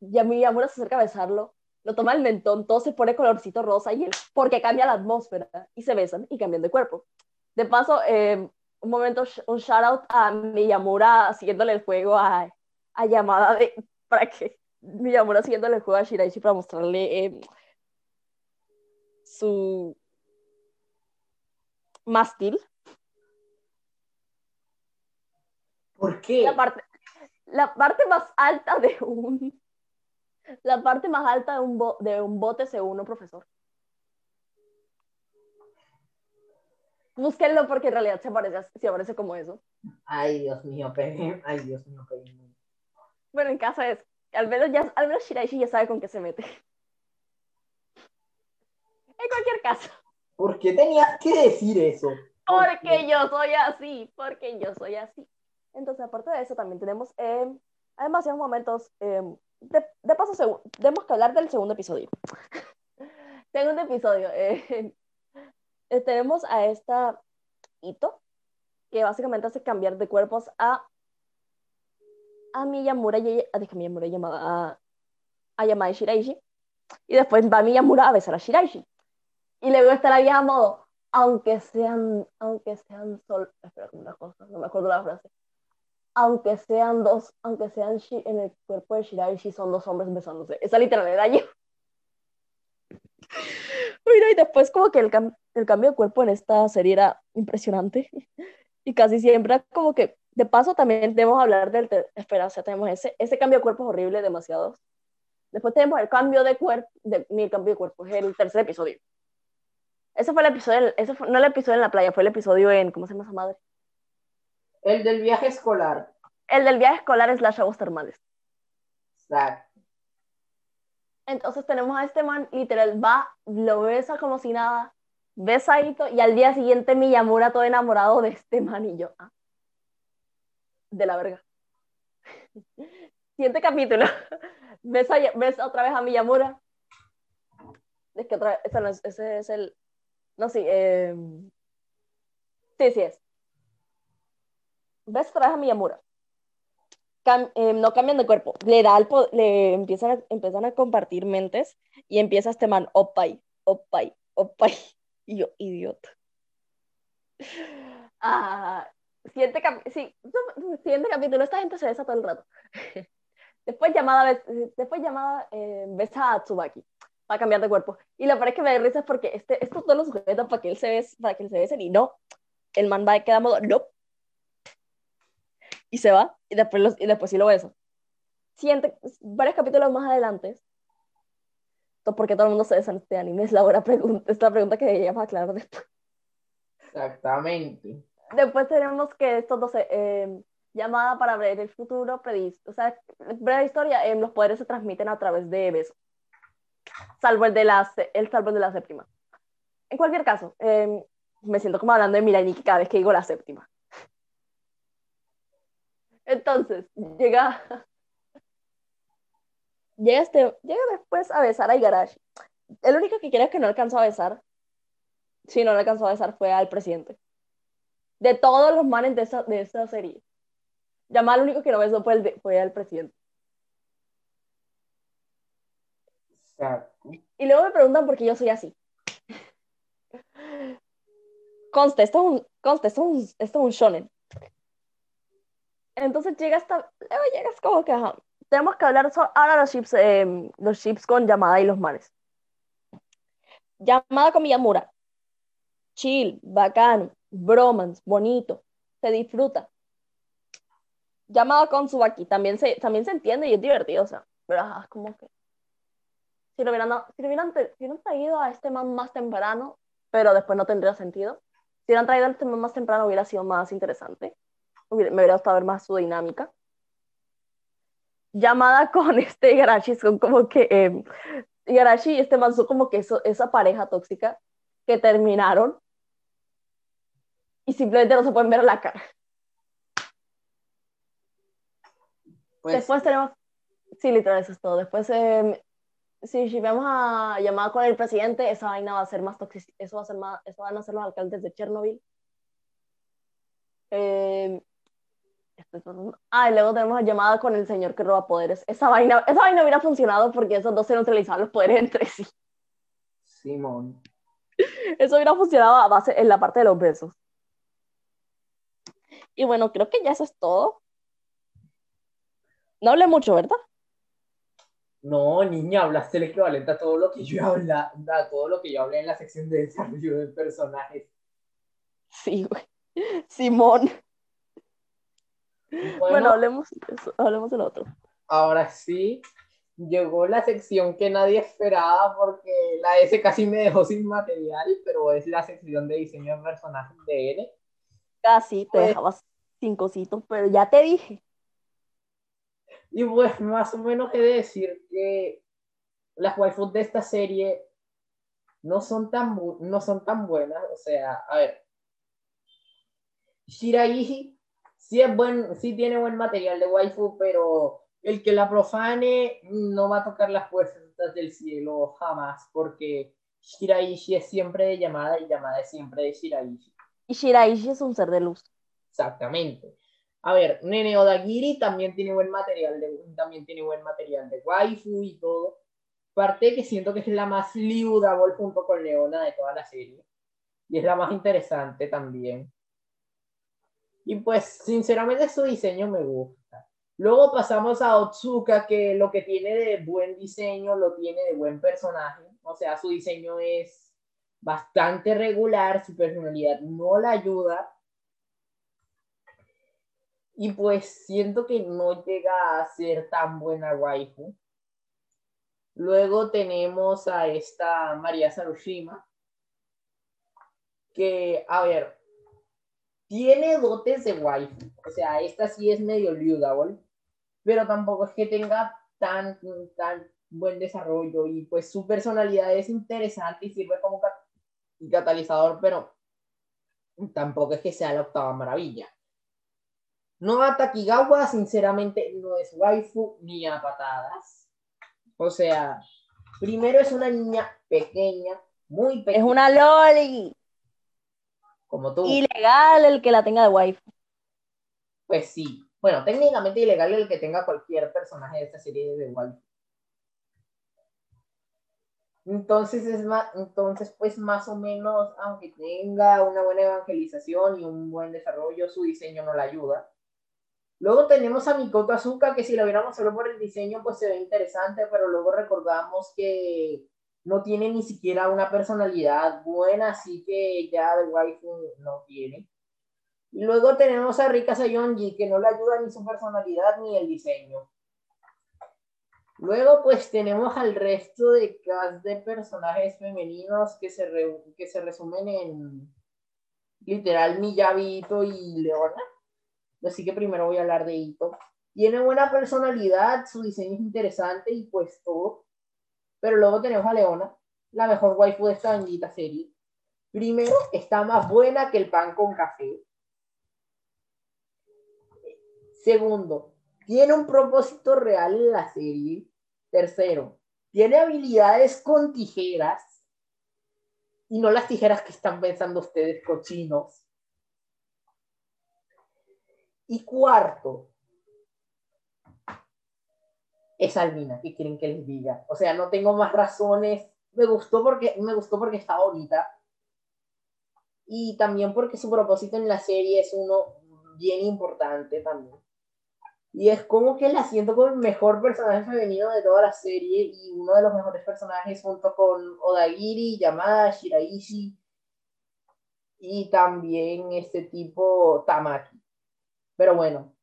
Y Miyamura se acerca a besarlo lo toma el mentón, todo se pone colorcito rosa y él, porque cambia la atmósfera y se besan y cambian de cuerpo. De paso, eh, un momento, un shout out a Miyamura haciéndole el juego a, a llamada de, para que Miyamura haciéndole el juego a Shiraishi para mostrarle eh, su mástil. ¿Por qué? La parte, la parte más alta de un la parte más alta de un, de un bote según un profesor. Búsquenlo porque en realidad se parece, se parece como eso. Ay, Dios mío, pegué. Ay, Dios mío, Bueno, en casa es. Al menos, ya, al menos Shiraishi ya sabe con qué se mete. En cualquier caso. ¿Por qué tenías que decir eso? Porque yo soy así, porque yo soy así. Entonces, aparte de eso, también tenemos eh, demasiados momentos. Eh, de, de, paso, tenemos que hablar del segundo episodio. segundo episodio. Eh, eh, tenemos a esta Ito, que básicamente hace cambiar de cuerpos a a Miyamura y a, Miyamura llamada a, a Shiraishi y después va Miyamura a besar a Shiraishi y luego está la vieja modo aunque sean aunque sean sol espera una cosa no me acuerdo la frase aunque sean dos aunque sean en el cuerpo de Shiraishi son dos hombres besándose esa literal era yo y después como que el, cambio de cuerpo en esta serie era impresionante y casi siempre como que de paso, también debemos hablar del. Espera, o sea, tenemos ese, cambio de cuerpo es horrible, demasiado. Después tenemos el cambio de cuerpo. Ni el cambio de cuerpo, es el tercer episodio. Ese fue el episodio. Ese fue, no el episodio en la playa, fue el episodio en. ¿Cómo se llama esa madre? El del viaje escolar. El del viaje escolar es las aguas termales. Exacto. Entonces tenemos a este man, literal, va, lo besa como si nada, besadito, y al día siguiente Miyamura todo enamorado de este man y yo, ah, de la verga. Siguiente capítulo. ¿Ves, ¿Ves, otra vez a Miyamura? Es que otra vez, ese es el... No, sí. Eh... Sí, sí es. ¿Ves otra vez a Miyamura? eh, no cambian de cuerpo. Le da le empiezan a, empiezan a compartir mentes y empieza este man, opay, opay, opay. Yo, idiota. Ah, siguiente, sí, siguiente capítulo, esta gente se besa todo el rato. después llamada, después llamada eh, besa a Tsubaki para cambiar de cuerpo. Y lo peor que me da risa es porque este, estos todos los sujetos para que él se bese, para que él se besen y no, el man va a quedar modo, no. Y se va y después, los, y después sí lo beso. Siguiente, varios capítulos más adelante, porque todo el mundo se besa en este anime, es la, buena pregunta, es la pregunta que deberíamos aclarar después. Exactamente después tenemos que estos dos, eh, llamada para ver el futuro, o sea, breve historia, eh, los poderes se transmiten a través de besos, salvo el de la, el salvo de la séptima. En cualquier caso, eh, me siento como hablando de Mirai Nikki cada vez que digo la séptima. Entonces, llega, llega, este, llega después a besar a Igarashi. El único que quiere que no alcanzó a besar, si no alcanzó a besar, fue al presidente de todos los manes de esa, de esa serie. Yamal lo único que no besó fue el, fue el presidente. Y luego me preguntan por qué yo soy así. Conste, esto es un, conste, esto es un, esto es un shonen. Entonces llega hasta, luego llegas como que, tenemos que hablar ahora los chips, eh, los chips con llamada y los manes. Llamada con Miyamura. Chill, bacán, bromance, bonito, se disfruta. Llamado con Subaki, también se, también se entiende y es divertido, o sea, pero como que si lo, hubieran, si, lo hubieran, si hubieran traído a este man más temprano, pero después no tendría sentido. Si hubieran traído a este man más temprano hubiera sido más interesante. Me hubiera gustado ver más su dinámica. Llamada con este Igarashi, son como que eh, Igarashi y este man son como que eso, esa pareja tóxica que terminaron y simplemente no se pueden ver la cara. Pues, Después tenemos, sí, literal, eso es todo. Después, eh, si vamos a llamar con el presidente, esa vaina va a ser más tóxica, eso va a ser más, eso van a ser los alcaldes de Chernobyl. Eh, ah, y luego tenemos llamada con el señor que roba poderes. Esa vaina, esa vaina hubiera funcionado porque esos dos se neutralizaban los poderes entre sí. Simón. Eso hubiera funcionado a base en la parte de los besos. Y bueno, creo que ya eso es todo. No hablé mucho, ¿verdad? No, niña, hablaste el equivalente a todo lo que yo hablé, a todo lo que yo hablé en la sección de desarrollo de personajes. Sí, güey. Simón. Bueno, hablemos, hablemos del otro. Ahora sí, llegó la sección que nadie esperaba porque la S casi me dejó sin material, pero es la sección de diseño de personajes de N. Casi te pues, dejabas sin cositos, pero ya te dije. Y pues más o menos he de decir que las waifus de esta serie no son tan, no son tan buenas. O sea, a ver. Shiraishi sí, es buen, sí tiene buen material de waifu, pero el que la profane no va a tocar las fuerzas del cielo jamás, porque Shiraishi es siempre de llamada y llamada es siempre de Shiraishi. Y Shiraishi es un ser de luz. Exactamente. A ver, Nene Odagiri también tiene buen material de, también tiene buen material de waifu y todo. Parte que siento que es la más liudable junto con Leona de toda la serie. Y es la más interesante también. Y pues, sinceramente, su diseño me gusta. Luego pasamos a Otsuka, que lo que tiene de buen diseño lo tiene de buen personaje. O sea, su diseño es bastante regular, su personalidad no la ayuda. Y pues siento que no llega a ser tan buena waifu. Luego tenemos a esta María Sarushima, que, a ver, tiene dotes de waifu. O sea, esta sí es medio liudable, pero tampoco es que tenga tan, tan buen desarrollo y pues su personalidad es interesante y sirve como catalizador, pero tampoco es que sea la octava maravilla. No a Takigawa, sinceramente, no es waifu ni a patadas. O sea, primero es una niña pequeña, muy pequeña. Es una loli. Como tú. Ilegal el que la tenga de waifu. Pues sí. Bueno, técnicamente ilegal el que tenga cualquier personaje de esta serie de waifu. Entonces, es más, entonces, pues más o menos, aunque tenga una buena evangelización y un buen desarrollo, su diseño no la ayuda. Luego tenemos a Mikoto Azuka, que si la viéramos solo por el diseño, pues se ve interesante, pero luego recordamos que no tiene ni siquiera una personalidad buena, así que ya de waifu no tiene. Y luego tenemos a Rika Sayonji, que no le ayuda ni su personalidad ni el diseño. Luego, pues tenemos al resto de cast de personajes femeninos que se, que se resumen en literal Miyabi, Ito y Leona. Así que primero voy a hablar de Ito. Tiene buena personalidad, su diseño es interesante y pues todo. Pero luego tenemos a Leona, la mejor waifu de esta bendita serie. Primero, está más buena que el pan con café. Segundo, tiene un propósito real en la serie. Tercero, tiene habilidades con tijeras y no las tijeras que están pensando ustedes cochinos. Y cuarto, es Almina, ¿qué quieren que les diga? O sea, no tengo más razones. Me gustó porque, me gustó porque está bonita. Y también porque su propósito en la serie es uno bien importante también. Y es como que la siento como el mejor personaje femenino de toda la serie y uno de los mejores personajes junto con Odagiri, Yamada, Shiraishi y también este tipo Tamaki. Pero bueno.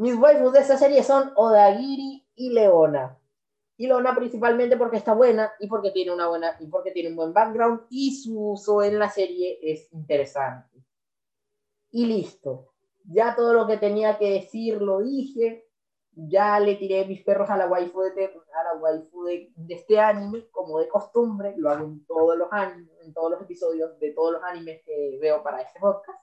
Mis waifus de esta serie son Odagiri y Leona. Y Leona principalmente porque está buena y porque tiene una buena y porque tiene un buen background y su uso en la serie es interesante. Y listo ya todo lo que tenía que decir lo dije, ya le tiré mis perros a la waifu de, a la waifu de, este anime, como de costumbre, lo hago en todos los animes, en todos los episodios de todos los animes que veo para este podcast.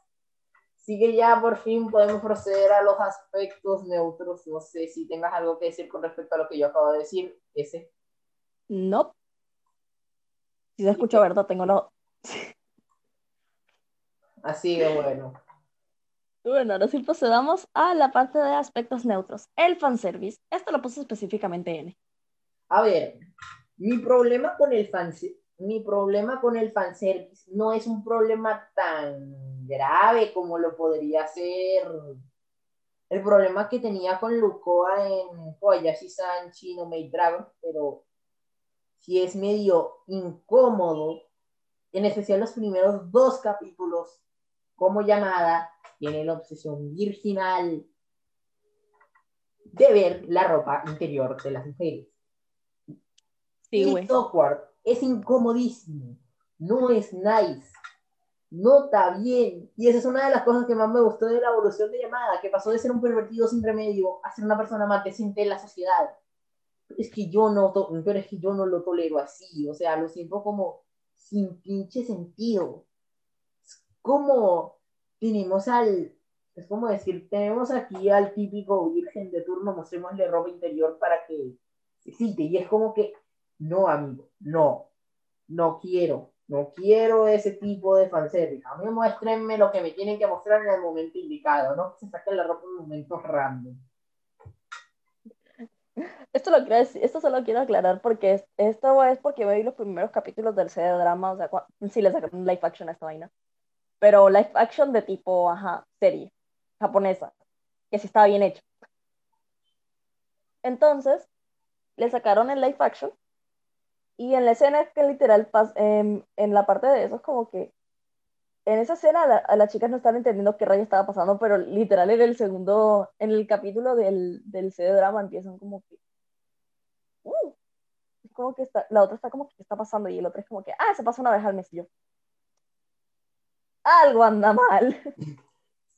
Así que ya por fin podemos proceder a los aspectos neutros. No sé si tengas algo que decir con respecto a lo que yo acabo de decir, ese. No. Si se escucha, ¿verdad? Tengo no. Así que bueno. Bueno, ahora sí procedamos a la parte de aspectos neutros. El fanservice. Esto lo puse específicamente en. A ver, mi problema con el fanservice, mi problema con el fanservice no es un problema tan grave como lo podría ser el problema que tenía con Lukoa en Kobayashi-san Chino Maid Dragon, pero sí es medio incómodo, en especial los primeros dos capítulos, como llamada, tiene la obsesión virginal de ver la ropa interior de las mujeres. Sí, y es incomodísimo, no es nice. No está bien. Y esa es una de las cosas que más me gustó de la evolución de llamada, que pasó de ser un pervertido sin remedio a ser una persona más decente en la sociedad. Es que yo no, pero es que yo no lo tolero así, o sea, lo siento como sin pinche sentido. Es como tenemos al, es como decir, tenemos aquí al típico virgen de turno, mostrémosle ropa interior para que se. Y es como que, no, amigo, no, no quiero, no quiero ese tipo de fanservice. A mí muéstrenme lo que me tienen que mostrar en el momento indicado, no que se saquen la ropa en momentos random. Esto, lo quiero esto solo quiero aclarar porque esto es porque vi los primeros capítulos del CD drama, o sea, sí le sacaron live action a esta vaina. Pero live action de tipo, ajá, serie japonesa, que sí estaba bien hecho. Entonces, le sacaron el live action y en la escena que literal, em, en la parte de eso es como que en esa escena las chicas no están entendiendo qué rayo estaba pasando, pero literal en el segundo, en el capítulo del, del CD drama empiezan como que, uh, es como que está, la otra está como que, ¿qué está pasando? Y el otro es como que, ah, se pasa una vez al mes yo. Algo anda mal.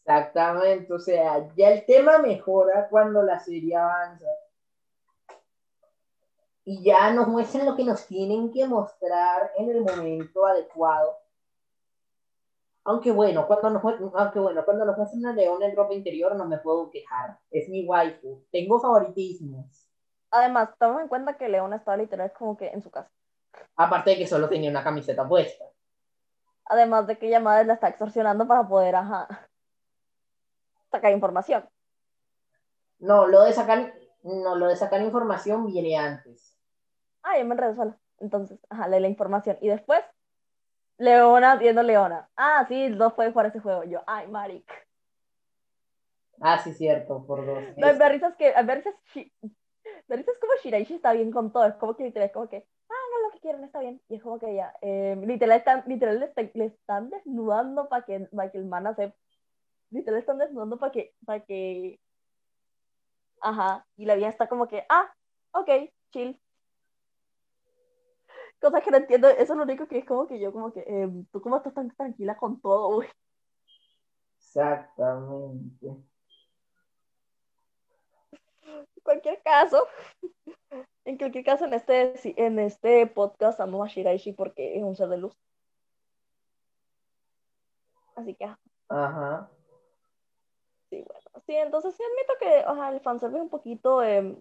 Exactamente, o sea, ya el tema mejora cuando la serie avanza y ya nos muestran lo que nos tienen que mostrar en el momento adecuado. Aunque bueno, cuando nos, aunque bueno, cuando nos muestran a León en ropa interior no me puedo quejar. Es mi waifu. Tengo favoritismos. Además, toma en cuenta que León estaba literal como que en su casa. Aparte de que solo tenía una camiseta puesta. Además de que ella madre la está extorsionando para poder, ajá, sacar información. No, lo de sacar, no, lo de sacar información viene antes. Ah, yo me sola. Entonces, ajá, lee la información. Y después, Leona viendo Leona. Ah, sí, dos pueden jugar ese juego. Yo, ay, maric. Ah, sí, cierto, por dos. No, risas que, a veces, me como Shiraishi está bien con todo. Es como que literal, es como que, ah, no, lo que quieren está bien. Y es como que ya, eh, literal, están, literal le, están desnudando para que, para que el man hace, literal, le están desnudando para que, para que, ajá, y la vida está como que, ah, ok, chill cosas que no entiendo. Eso es lo único que es como que yo, como que, eh, tú cómo estás tan tranquila con todo, güey. Exactamente. En cualquier caso, en cualquier caso, en este, en este podcast amo a Shiraishi porque es un ser de luz. Así que. Ajá. Sí, bueno. Sí, entonces sí admito que ojalá el fanservice es un poquito eh,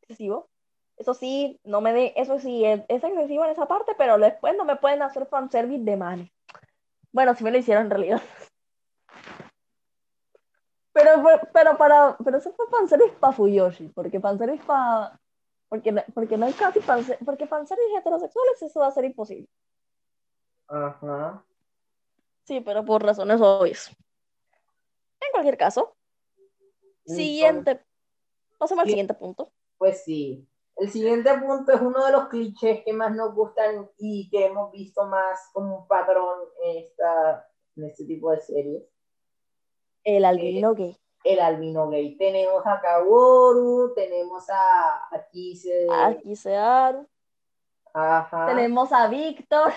excesivo. Eso sí, no me de, eso sí, es, excesivo en esa parte, pero después no me pueden hacer fanservice de man. Bueno, sí me lo hicieron en realidad. Pero, pero para, pero eso fue fanservice para Fuyoshi, porque fanservice para, porque, porque no hay casi fanservice, porque fanservice heterosexuales eso va a ser imposible. Ajá. Sí, pero por razones obvias. En cualquier caso, siguiente, pasemos al siguiente punto. Pues sí, el siguiente punto es uno de los clichés que más nos gustan y que hemos visto más como un patrón en, esta, en este tipo de series. El albino gay. El albino gay. Tenemos a Kaworu, tenemos a, a Kise. A Kisearu. Ajá. Tenemos a Víctor.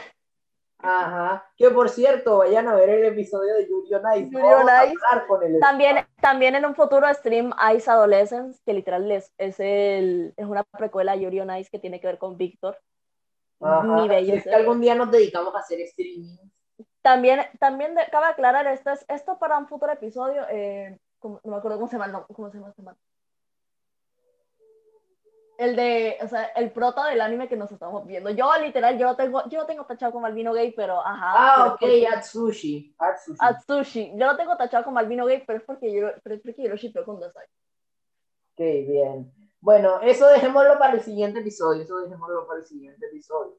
Ajá. Que por cierto, vayan a ver el episodio de Yuri on Ice. también, también en un futuro stream Ice Adolescence, que literal es, es, el, es una precuela de Yuri on Ice que tiene que ver con Víctor. Mi bello. es que algún día nos dedicamos a hacer streaming. También, también cabe aclarar, esto, es, esto para un futuro episodio, eh, no me acuerdo cómo se llama, no, cómo se llama, este el de, o sea, el prota del anime que nos estamos viendo. Yo literal, yo tengo, yo lo tengo tachado como albino gay, pero ajá. Ah, ok, Atsushi. Atsushi. Atsushi. Yo lo tengo tachado como albino gay, pero es porque yo, pero es porque yo lo shipeo con Dasai. Ok, bien. Bueno, eso dejémoslo para el siguiente episodio, eso dejémoslo para el siguiente episodio.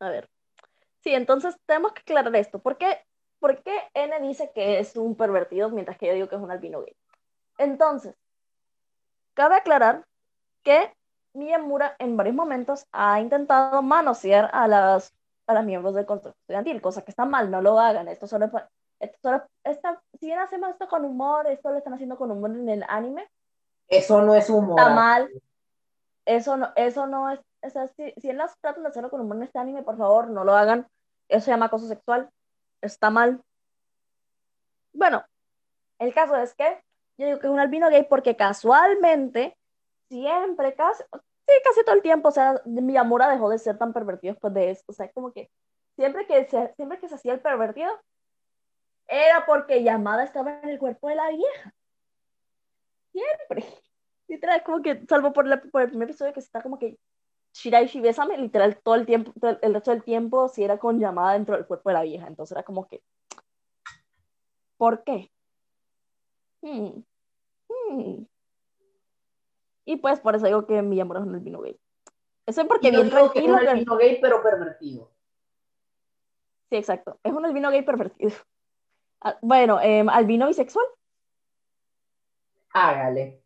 A ver. Sí, entonces tenemos que aclarar esto. ¿Por qué, ¿Por qué N dice que es un pervertido mientras que yo digo que es un albino gay? Entonces, cabe aclarar que Miyamura en varios momentos ha intentado manosear a las, a las miembros del consejo estudiantil, cosa que está mal, no lo hagan. Esto solo, esto solo está, si bien hacemos esto con humor, esto lo están haciendo con humor en el anime. Eso no es humor. Está mal. Eso no, eso no es, o sea, si, si en las tratan de hacerlo con humor en este anime, por favor, no lo hagan. Eso se llama acoso sexual. Está mal. Bueno, el caso es que yo digo que es un albino gay porque casualmente, siempre, casi, sí, casi todo el tiempo, o sea, Miyamura dejó de ser tan pervertido después de eso. O sea, como que siempre que se, siempre que se hacía el pervertido, era porque Yamada estaba en el cuerpo de la vieja. Siempre. Literal, como que, salvo por, el primer episodio que está como que Shiraishi bésame, literal, todo el tiempo, el resto del tiempo, si era con llamada dentro del cuerpo de la vieja. Entonces era como que, ¿por qué? Hmm. Hmm. Y pues por eso digo que mi amor es un vino gay. Eso es porque bien tranquilo. Es un albino gay, pero pervertido. Sí, exacto. Es un albino gay pervertido. Ah, bueno, eh, albino bisexual. Hágale.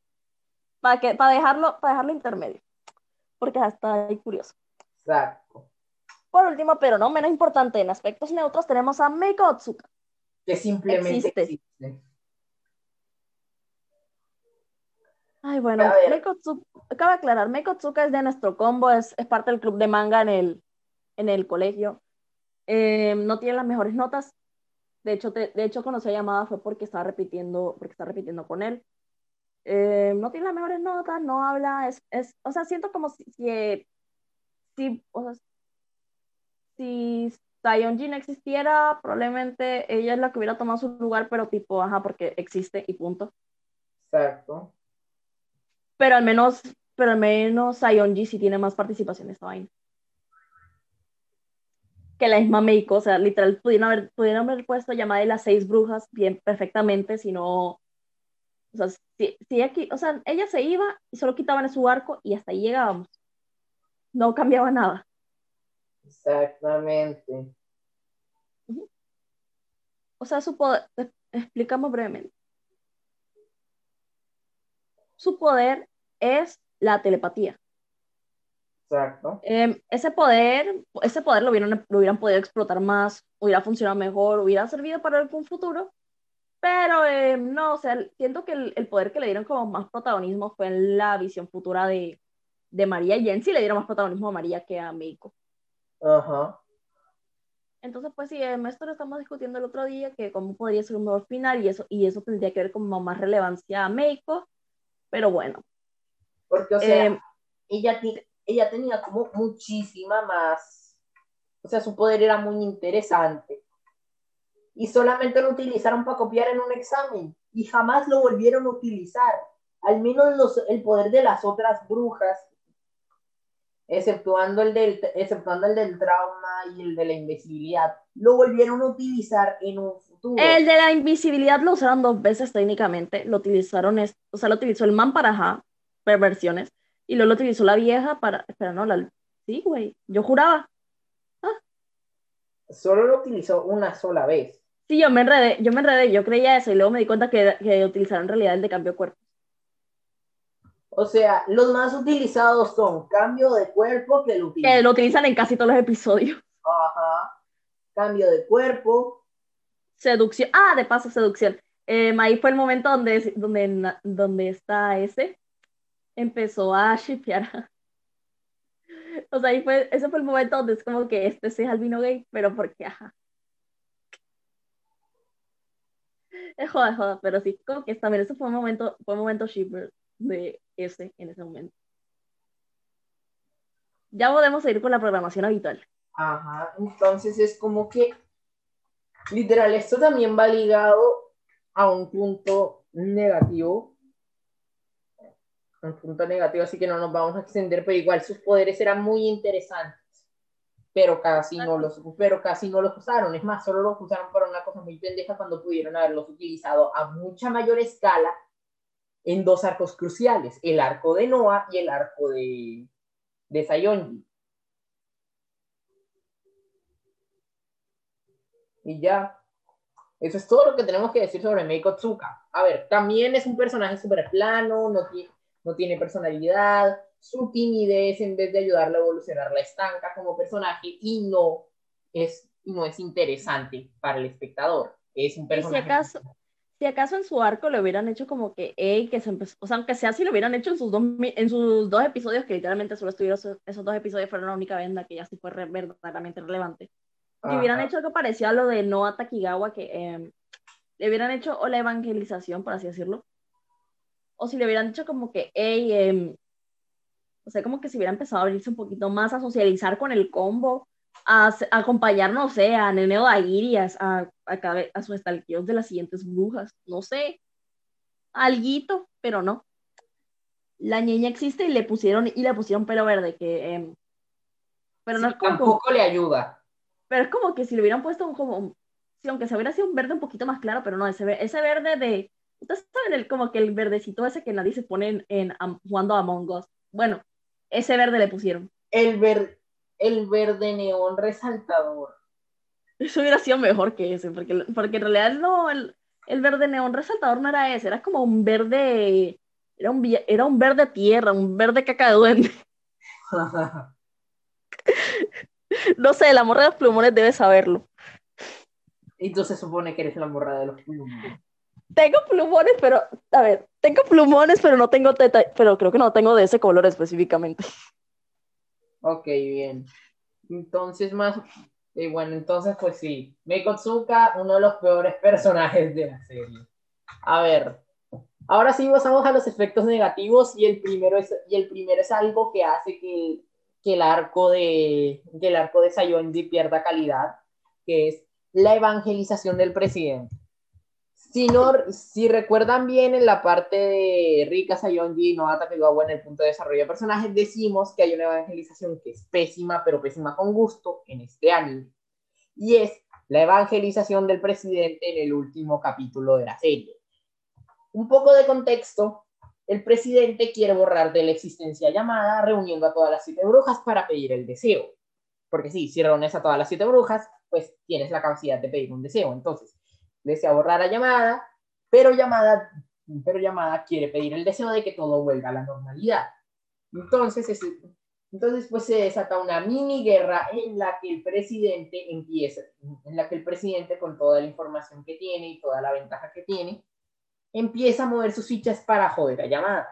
Para, que, para, dejarlo, para dejarlo intermedio. Porque hasta ahí curioso. Exacto. Por último, pero no menos importante, en aspectos neutros tenemos a Meiko Otsuka. Que simplemente existe. Ay, bueno, Meiko cabe aclarar, Meiko es de nuestro combo, es, es, parte del club de manga en el, en el colegio. Eh, no tiene las mejores notas. De hecho, de hecho, cuando se llamada fue porque estaba repitiendo, porque estaba repitiendo con él. Eh, no tiene las mejores notas, no habla, es, es o sea, siento como si, si, si, o sea, si existiera, probablemente ella es la que hubiera tomado su lugar, pero tipo, ajá, porque existe y punto. Exacto. Pero al menos, pero al menos Sayonji sí tiene más participación en esta vaina. Que la misma Meiko, o sea, literal, pudieron haber, pudieron haber puesto llamada de las seis brujas bien perfectamente, si no o sea, si, aquí, o sea, ella se iba y solo quitaban su arco y hasta ahí llegábamos. No cambiaba nada. Exactamente. O sea, su poder, explicamos brevemente. Su poder es la telepatía. Exacto. Em, ese poder, ese poder lo hubieran, lo hubieran podido explotar más, hubiera funcionado mejor, hubiera servido para algún futuro, pero eh, no, o sea, siento que el, poder que le dieron como más protagonismo fue en la visión futura de, de María y en sí le dieron más protagonismo a María que a Meiko. Ajá. Entonces, pues sí, esto lo estamos discutiendo el otro día, que cómo podría ser un mejor final y eso, y eso tendría que ver como más relevancia a Meiko, pero bueno. Porque, o sea, em, ella, ella tenía como muchísima más, o sea, su poder era muy interesante y solamente lo utilizaron para copiar en un examen y jamás lo volvieron a utilizar. Al menos los, el poder de las otras brujas, exceptuando el, del, exceptuando el del trauma y el de la invisibilidad, lo volvieron a utilizar en un futuro. El de la invisibilidad lo usaron dos veces técnicamente. Lo utilizaron, o sea, lo utilizó el man para ja, perversiones y luego lo utilizó la vieja para. Espera, no, la. Sí, güey. Yo juraba. Ah. Solo lo utilizó una sola vez. Sí, yo me enredé, yo me enredé, yo creía eso y luego me di cuenta que, que utilizaron en realidad el de cambio de cuerpo. O sea, los más utilizados son cambio de cuerpo, que lo utilizan. Que lo utilizan en casi todos los episodios. Ajá. Cambio de cuerpo. Seducción. Ah, de paso, seducción. Eh, ahí fue el momento donde, donde, donde está ese. Empezó a shipear. O sea, ahí fue, ese fue el momento donde es como que este es albino gay, pero porque, ajá. Es joda, joda, pero sí, como que también eso fue un momento, fue un momento shipper de ese en ese momento. Ya podemos seguir con la programación habitual. Ajá, entonces es como que, literal, esto también va ligado a un punto negativo. Un punto negativo, así que no nos vamos a extender, pero igual sus poderes eran muy interesantes pero casi no los, pero casi no los usaron. Es más, solo los usaron para una cosa muy pendeja cuando pudieron haberlos utilizado a mucha mayor escala en dos arcos cruciales, el arco de Noah y el arco de, de Sayonji. Y ya, eso es todo lo que tenemos que decir sobre Meiko Tsuka. A ver, también es un personaje súper plano, no tiene, no tiene personalidad, su timidez en vez de ayudarle a evolucionar la estanca como personaje y no es, no es interesante para el espectador. Es un personaje. si acaso, si acaso en su arco le hubieran hecho como que, hey, que se empezó, o sea, aunque sea si lo hubieran hecho en sus dos, en sus dos episodios, que literalmente solo estuvieron esos, dos episodios, fueron la única vez en la que ya sí fue verdaderamente relevante. Que hubieran hecho algo parecido a lo de Noah Takigawa, que em, le hubieran hecho, o la evangelización, por así decirlo, o si le hubieran dicho como que, hey, em, o sea, como que si hubiera empezado a abrirse un poquito más, a socializar con el combo, a, acompañar, no sé, a Neneo Aguirre a, a, a, sus estalqueos de las siguientes brujas, no sé, alguito, pero no. La niña existe y le pusieron, y le pusieron pelo verde, que... Em, pero no es como, tampoco le ayuda. Pero es como que si le hubieran puesto un como, si aunque se hubiera sido un verde un poquito más claro, pero no, ese, ese verde de, ustedes saben el, como que el verdecito ese que nadie se pone en, en jugando a Among Us. Bueno, ese verde le pusieron. El verde el verde neón resaltador. Eso hubiera sido mejor que ese, porque, porque en realidad no, el, verde neón resaltador no era ese, era como un verde, era un, era un verde tierra, un verde caca de duende. no sé, la morra de los plumones debe saberlo. Y tú se supone que eres la morra de los plumones. Tengo plumones, pero, a ver, tengo plumones, pero no tengo teta, pero creo que no tengo de ese color específicamente. Ok, bien. Entonces, más. Eh, bueno, entonces, pues sí. Meiko Tsuka, uno de los peores personajes de la serie. A ver. Ahora sí pasamos a los efectos negativos y el primero es, y el primero es algo que hace que, que el arco de que el arco de Sayonji pierda calidad, que es la evangelización del presidente. Si, no, si recuerdan bien en la parte de Rika Sayonji y Noata Kegawa en el punto de desarrollo de personajes, decimos que hay una evangelización que es pésima, pero pésima con gusto en este anime. Y es la evangelización del presidente en el último capítulo de la serie. Un poco de contexto, el presidente quiere borrar de la existencia llamada reuniendo a todas las siete brujas para pedir el deseo. Porque sí, si reúnes a todas las siete brujas, pues tienes la capacidad de pedir un deseo. Entonces, desea borrar a llamada, pero llamada, pero llamada quiere pedir el deseo de que todo vuelva a la normalidad. Entonces, entonces pues se desata una mini guerra en la que el presidente empieza, en la que el presidente con toda la información que tiene y toda la ventaja que tiene, empieza a mover sus fichas para joder a llamada.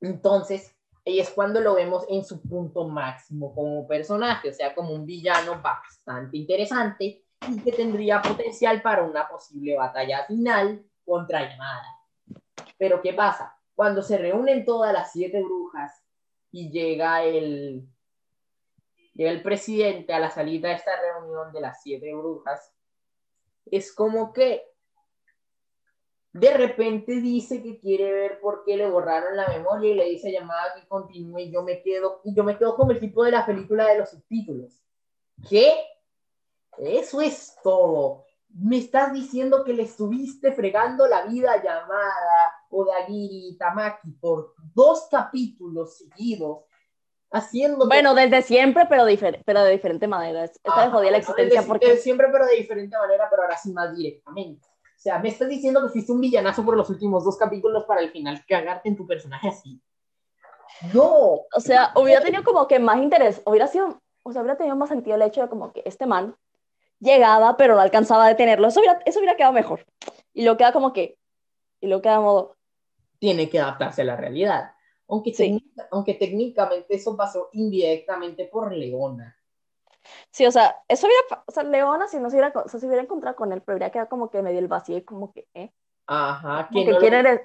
Entonces, ahí es cuando lo vemos en su punto máximo como personaje, o sea, como un villano bastante interesante y que tendría potencial para una posible batalla final contra Yamada. Pero ¿qué pasa? Cuando se reúnen todas las siete brujas y llega el, llega el presidente a la salida de esta reunión de las siete brujas, es como que de repente dice que quiere ver por qué le borraron la memoria y le dice a llamada que continúe y yo me quedo y yo me quedo como el tipo de la película de los subtítulos. ¿Qué? Eso es todo. Me estás diciendo que le estuviste fregando la vida a Yamada, Odagiri y Tamaki por dos capítulos seguidos, haciendo... Bueno, desde siempre, pero, pero de diferente manera. Esta jodía la existencia porque... Desde siempre, pero de diferente manera, pero ahora sí más directamente. O sea, me estás diciendo que fuiste un villanazo por los últimos dos capítulos para al final cagarte en tu personaje así. No. O sea, hubiera tenido como que más interés, hubiera sido, o sea, hubiera tenido más sentido el hecho de como que este man llegaba, pero no alcanzaba a detenerlo. Eso hubiera, eso hubiera quedado mejor. Y lo queda como que, y lo queda modo. Tiene que adaptarse a la realidad. Aunque, aunque técnicamente eso pasó indirectamente por Leona. Sí, o sea, eso hubiera, o sea, Leona si no se hubiera, o sea, se hubiera encontrado con él, pero hubiera quedado como que medio el vacío y como que, ¿eh? Ajá, que ¿quién, eres,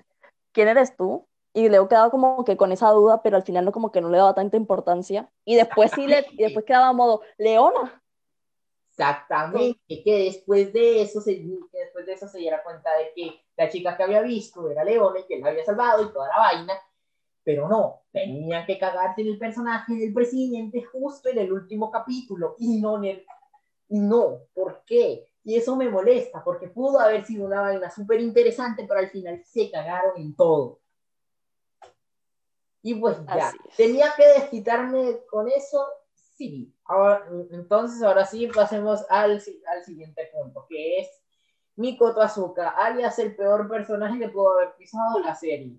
¿quién eres tú? Y le he quedado como que con esa duda, pero al final no como que no le daba tanta importancia. Y después sí le, y después quedaba modo, Leona, Exactamente, que después de eso se, después de eso se diera cuenta de que la chica que había visto era Leona y que la había salvado y toda la vaina, pero no, tenía que cagarse en el personaje del presidente justo en el último capítulo y no, y no, ¿por qué? Y eso me molesta, porque pudo haber sido una vaina súper interesante, pero al final se cagaron en todo. Y pues ya, tenía que desquitarme con eso sí. Ahora, entonces, ahora sí, pasemos al, al siguiente punto, que es Mikoto Azuka, alias el peor personaje que pudo haber pisado la serie.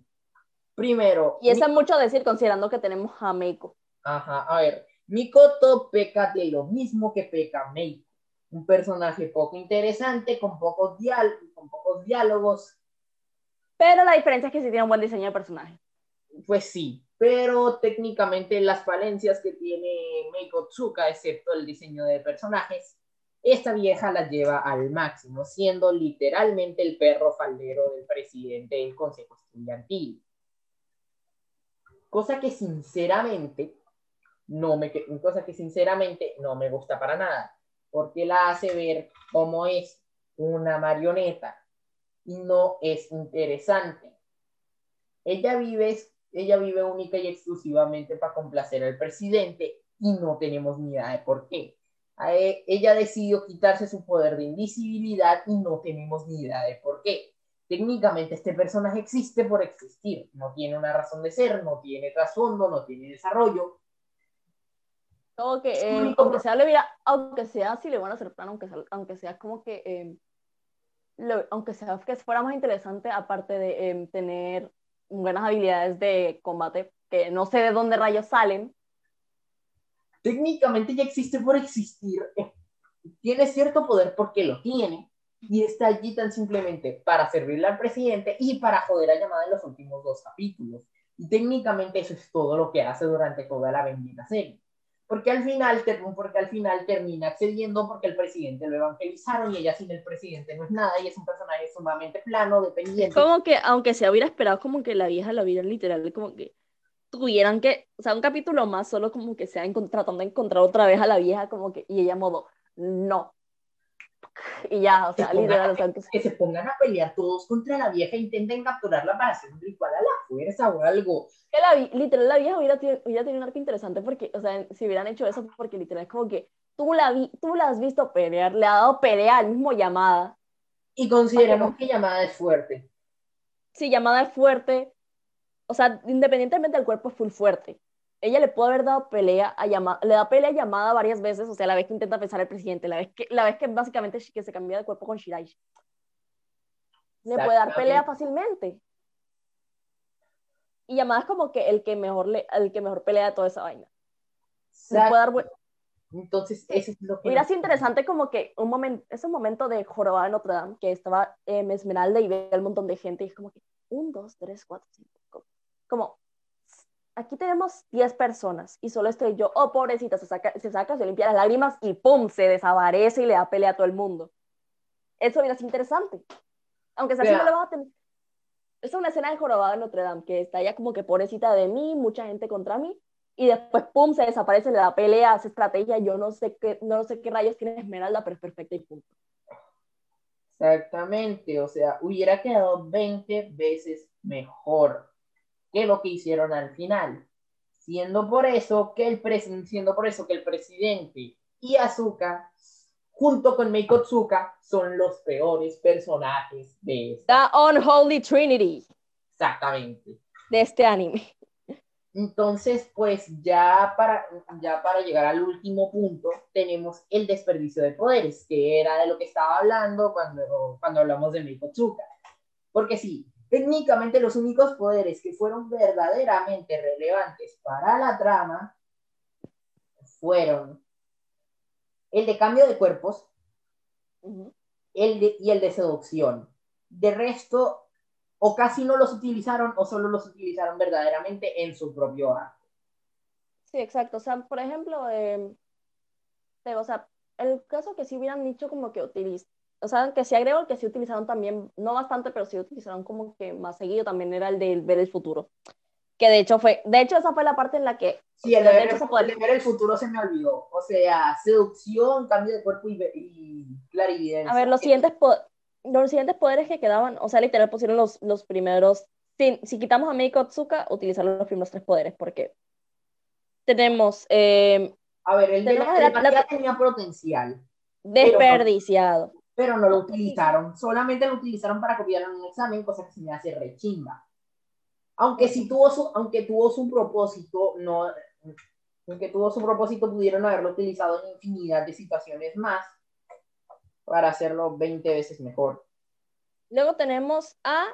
Primero. Y eso es mucho decir, considerando que tenemos a Meiko. Ajá, a ver. Mikoto peca de lo mismo que peca Meiko. un personaje poco interesante, con pocos, con pocos diálogos. Pero la diferencia es que sí tiene un buen diseño de personaje. Pues sí, pero técnicamente las falencias que tiene Meiko Tsuka, excepto el diseño de personajes, esta vieja la lleva al máximo, siendo literalmente el perro faldero del presidente del Consejo Estudiantil. Cosa que sinceramente no me, cosa que sinceramente no me gusta para nada, porque la hace ver como es una marioneta y no es interesante. Ella vive, ella vive única y exclusivamente para complacer al presidente y no tenemos ni idea de por qué. E, ella decidió quitarse su poder de invisibilidad y no tenemos ni idea de por qué. Técnicamente este personaje existe por existir, no tiene una razón de ser, no tiene trasfondo, no tiene desarrollo. Como que, eh, aunque sea, le aunque sea, si le van a hacer plan, aunque sea, aunque sea como que, eh, aunque sea que fuera más interesante, aparte de eh, tener buenas habilidades de combate, que no sé de dónde rayos salen, técnicamente ya existe por existir, tiene cierto poder porque lo tiene, y está allí tan simplemente para servirle al presidente y para joder a llamada en los últimos dos capítulos. Y técnicamente eso es todo lo que hace durante toda la bendita serie. Porque al final, porque al final termina accediendo porque el presidente lo evangelizaron y ella sin el presidente no es nada y es un personaje sumamente plano, dependiente. Como que, aunque se hubiera esperado como que la vieja la vida literal, como que tuvieran que, o sea, un capítulo más solo como que sea tratando de encontrar otra vez a la vieja como que, y ella modo, no. Y ya, o sea, literal, o sea, que, se pongan a pelear todos contra la vieja e intenten capturarla para hacer un ritual a la fuerza o algo. Que la, literal, la vieja hubiera, hubiera tenido un arco interesante porque, o sea, si hubieran hecho eso, porque literal es como que tú la, vi, tú la has visto pelear, le ha dado pelea al mismo llamada. Y consideramos que llamada es fuerte. Sí, llamada es fuerte, o sea, independientemente del cuerpo es full fuerte. Ella le puede haber dado pelea a llamada, le da pelea a llamada varias veces, o sea, la vez que intenta pensar al presidente, la vez que, la vez que básicamente que se cambia de cuerpo con Shiraishi. Le puede dar pelea fácilmente. Y llamada es como que el que mejor, le, el que mejor pelea de toda esa vaina. Le puede dar Entonces, eso es lo que... Mira, es interesante como que un momento, ese momento de jorobada de Notre Dame, que estaba eh, Esmeralda y ve un montón de gente, y es como que, un, dos, tres, cuatro, cinco, como, aquí tenemos 10 personas y solo estoy yo, oh, pobrecita, se saca, se saca, se limpia las lágrimas y pum, se desaparece y le da pelea a todo el mundo. Eso hubiera sido interesante. Aunque sea así, no le va a tener. Es una escena de jorobado en Notre Dame, que está ya como que pobrecita de mí, mucha gente contra mí, y después, pum, se desaparece, le da pelea, hace estrategia, yo no sé qué, no sé qué rayos tiene Esmeralda, pero es perfecta y punto. Exactamente, o sea, hubiera quedado 20 veces mejor que lo que hicieron al final. Siendo por eso que el, siendo por eso que el presidente y Azuka, junto con Meiko Tsuka, son los peores personajes de esta. The Unholy Trinity. Exactamente. De este anime. Entonces, pues ya para, ya para llegar al último punto, tenemos el desperdicio de poderes, que era de lo que estaba hablando cuando, cuando hablamos de Meiko Tsuka. Porque sí, técnicamente los únicos poderes que fueron verdaderamente relevantes para la trama fueron el de cambio de cuerpos el y el de seducción. De resto, o casi no los utilizaron o solo los utilizaron verdaderamente en su propio arco. Sí, exacto. O sea, por ejemplo, eh, o sea, el caso que sí hubieran dicho como que utiliz o sea, que sí agrego el que sí utilizaron también, no bastante, pero sí utilizaron como que más seguido también era el de ver el futuro. Que de hecho fue, de hecho esa fue la parte en la que... Sí, el de, ver, el, ver el futuro se me olvidó. O sea, seducción, cambio de cuerpo y, y clarividencia. A ver, los siguientes, los siguientes poderes que quedaban, o sea, literal pusieron los, los primeros, si, si quitamos a Meiko Tsuka, utilizaron los primeros tres poderes, porque tenemos... Eh, a ver, el de la, la, tenía potencial. Desperdiciado. Pero no, lo utilizaron, solamente lo utilizaron para copiar en un examen, cosa que se me hace rechimba. Aunque si tuvo su, aunque tuvo su propósito, no, aunque tuvo su propósito, pudieron haberlo utilizado en infinidad de situaciones más para hacerlo 20 veces mejor. Luego tenemos a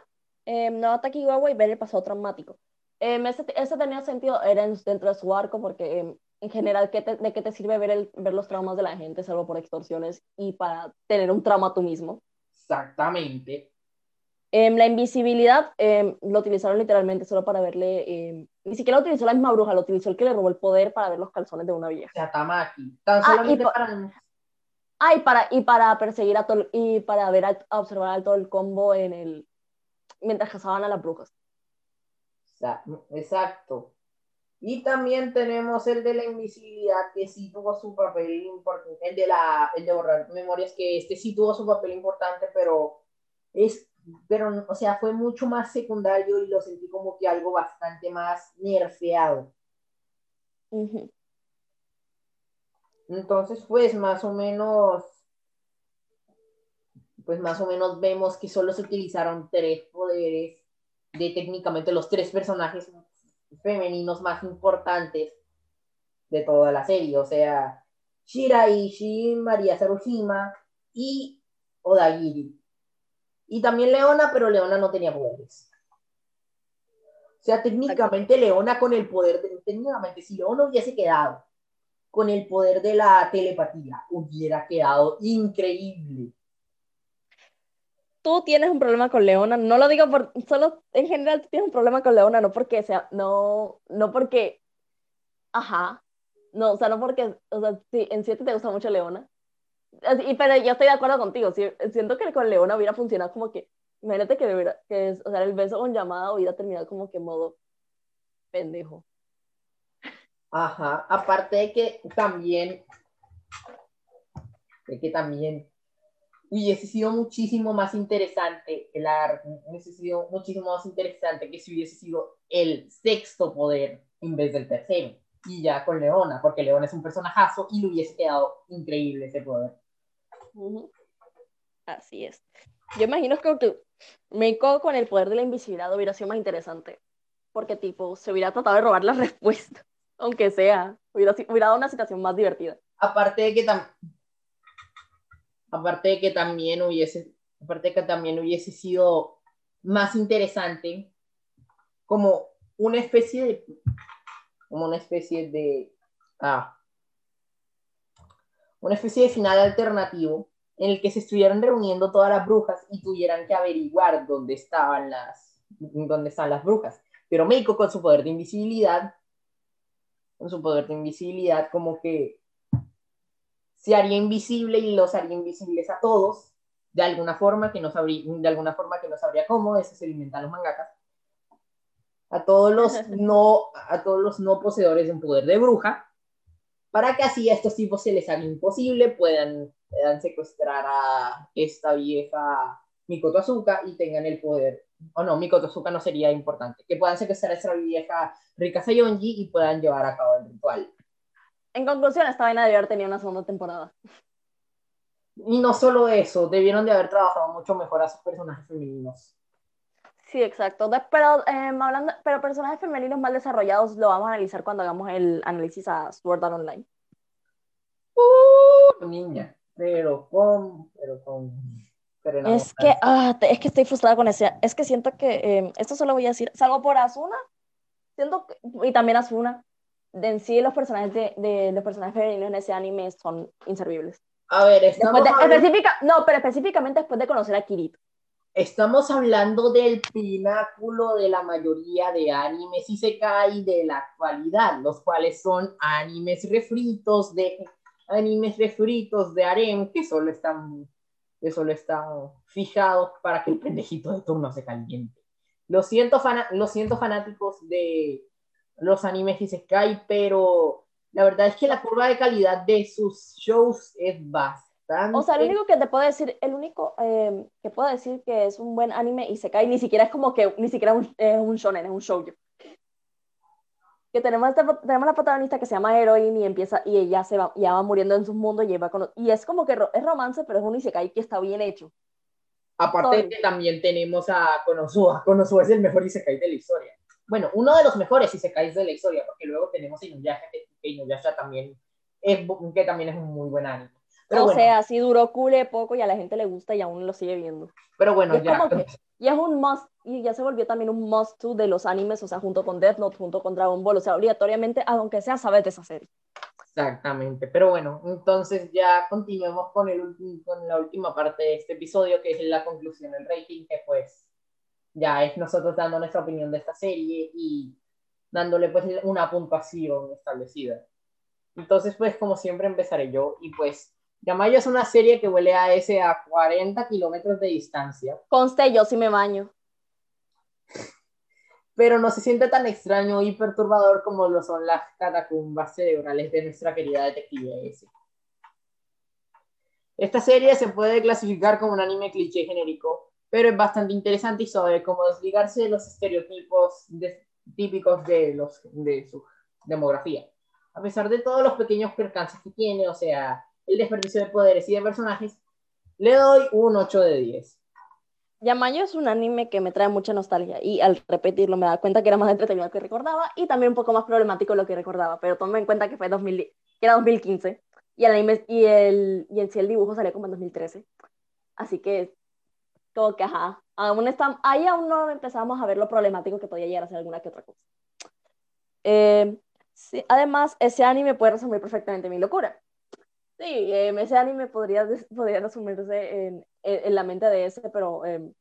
eh, Noata y ver el pasado traumático. Eh, ese, tenía sentido, era dentro de su arco, porque em, en general, ¿qué ¿de qué te sirve ver, el, ver los traumas de la gente, salvo por extorsiones y para tener un trauma tú mismo? Exactamente. Eh, la invisibilidad eh, lo utilizaron literalmente solo para verle, eh, ni siquiera lo utilizó la misma bruja, lo utilizó el que le robó el poder para ver los calzones de una vieja. O sea, Tamaki. Tan solamente ah, y para... Ah, y para, y para perseguir a todo, y para ver a, observar a todo el combo en el, mientras cazaban a las brujas. Exacto. Y también tenemos el de la invisibilidad, que sí tuvo su papel importante, el de, la, el de borrar memorias, que este sí tuvo su papel importante, pero es, pero, o sea, fue mucho más secundario y lo sentí como que algo bastante más nerfeado. Entonces, pues más o menos, pues más o menos vemos que solo se utilizaron tres poderes de técnicamente los tres personajes femeninos más importantes de toda la serie, o sea, Shiraishi, María Sarushima y Odagiri. Y también Leona, pero Leona no tenía poderes. O sea, técnicamente Leona con el poder, de, técnicamente si Leona hubiese quedado con el poder de la telepatía, hubiera quedado increíble tú tienes un problema con Leona, no lo digo por, solo en general tú tienes un problema con Leona, no porque sea, no, no porque, ajá, no, o sea, no porque, o sea, sí, en siete te gusta mucho Leona, y, pero yo estoy de acuerdo contigo, siento que con Leona hubiera funcionado como que, imagínate que, hubiera, que o sea, el beso con llamada hubiera terminado como que modo pendejo. Ajá, aparte de que también, de que también hubiese sido muchísimo más interesante, el hubiese sido muchísimo más interesante que si hubiese sido el sexto poder en vez del tercero. Y ya con Leona, porque Leona es un personajazo y le hubiese quedado increíble ese poder. Así es. Yo imagino que Meiko con el poder de la invisibilidad hubiera sido más interesante. Porque, tipo, se hubiera tratado de robar la respuesta. Aunque sea, hubiera, hubiera dado una situación más divertida. Aparte de que también aparte de que también hubiese, aparte de que también hubiese sido más interesante como una especie de, como una especie de, ah, una especie de final alternativo en el que se estuvieran reuniendo todas las brujas y tuvieran que averiguar dónde estaban las, dónde están las brujas. Pero Meiko con su poder de invisibilidad, con su poder de invisibilidad, como que se haría invisible y los haría invisibles a todos, de alguna forma que no sabría, de alguna forma que no sabría cómo, eso se alimentan los mangakas. A todos los no, a todos los no poseedores de un poder de bruja, para que así a estos tipos se les haga imposible, puedan, puedan secuestrar a esta vieja Mikoto Azuka y tengan el poder. O no, Mikoto Azuka no sería importante. Que puedan secuestrar a esta vieja Rika Sayonji y puedan llevar a cabo el ritual. En conclusión, esta vaina debió haber tenido una segunda temporada. Y no solo eso, debieron de haber trabajado mucho mejor a sus personajes femeninos. Sí, exacto. pero, em, hablando, pero personajes femeninos mal desarrollados lo vamos a analizar cuando hagamos el análisis a Sword Art Online. Uh, niña, pero con, pero con. es que, ah, es que estoy frustrada con ese. Es que siento que em, esto solo voy a decir. Salgo por Asuna, siento y también Asuna en sí los personajes de, los personajes femeninos en ese anime son inservibles. A ver, estamos específica, no, pero específicamente después de conocer a Kirito. Estamos hablando del pináculo de la mayoría de animes y se cae de la actualidad, los cuales son animes refritos de animes refritos de harem que solo están que solo están fijados para que el pendejito de turno se caliente. Lo siento, lo siento fanáticos de los animes Isekai, pero la verdad es que la curva de calidad de sus shows es bastante... O sea, lo único que te puedo decir, el único eh, que puedo decir que es un buen anime Isekai, ni siquiera es como que, ni siquiera es un shonen, es un shoujo. Que tenemos, este, tenemos la protagonista que se llama Heroine y empieza, y ella se va, ya va muriendo en su mundo y, va con, y es como que es romance, pero es un Isekai que está bien hecho. Aparte que también tenemos a Konosuba. Konosuba es el mejor Isekai de la historia bueno, uno de los mejores si se cae de la historia, porque luego tenemos Inuyasha, que Inuyasha también es, que también es un muy buen anime. o sea, sí duró cule poco y a la gente le gusta y aún lo sigue viendo. Pero bueno, ya. y es un must, y ya se volvió también un must to de los animes, o sea, junto con Death Note, junto con Dragon Ball, o sea, obligatoriamente, aunque sea, sabes de esa serie. Exactamente, pero bueno, entonces ya continuemos con, el, con la última parte de este episodio, que es la conclusión del rating, que pues ya es nosotros dando nuestra opinión de esta serie y dándole pues una puntuación establecida. Entonces pues como siempre empezaré yo y pues Yamayo es una serie que huele a ese a 40 kilómetros de distancia. Conste, yo sí me baño. Pero no se siente tan extraño y perturbador como lo son las catacumbas cerebrales de nuestra querida detective S. Esta serie se puede clasificar como un anime cliché genérico, pero es bastante interesante y sabe cómo desligarse de los estereotipos típicos de, los, de su demografía. A pesar de todos los pequeños percances que tiene, o sea, el desperdicio de poderes y de personajes, le doy un 8 de 10. Yamayo es un anime que me trae mucha nostalgia y al repetirlo me da cuenta que era más entretenido de lo que recordaba y también un poco más problemático de lo que recordaba, pero tome en cuenta que fue 2000, que era 2015 y el anime y el y en sí el dibujo salió como en 2013. Así que como que ajá, aún está, ahí aún no empezamos a ver lo problemático que podía llegar a ser alguna que otra cosa. Eh, además, ese anime puede resumir perfectamente mi locura. Sí, em, ese anime podría, podría resumirse en, en, la mente de ese, pero em,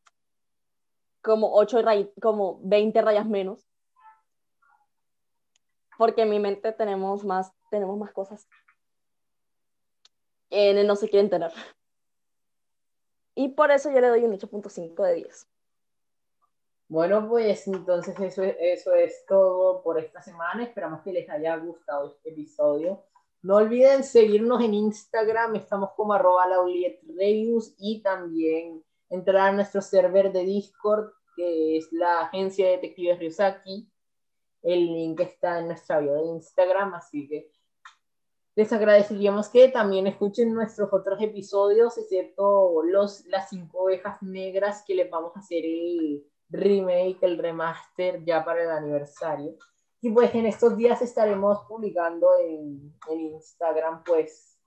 como, 8 como 20 rayas menos. Porque en mi mente tenemos más, tenemos más cosas. En él no se quieren tener. Y por eso yo le doy un 8.5 de 10. Bueno, pues entonces eso, eso es todo por esta semana. Esperamos que les haya gustado este episodio. No olviden seguirnos en Instagram, estamos como arroba Reviews y también entrar a nuestro server de Discord, que es la agencia de detectives Ryusaki. El link está en nuestra bio de Instagram, así que les agradeceríamos que también escuchen nuestros otros episodios, excepto los, las cinco ovejas negras que les vamos a hacer el remake, el remaster ya para el aniversario. Y pues en estos días estaremos publicando en, en Instagram pues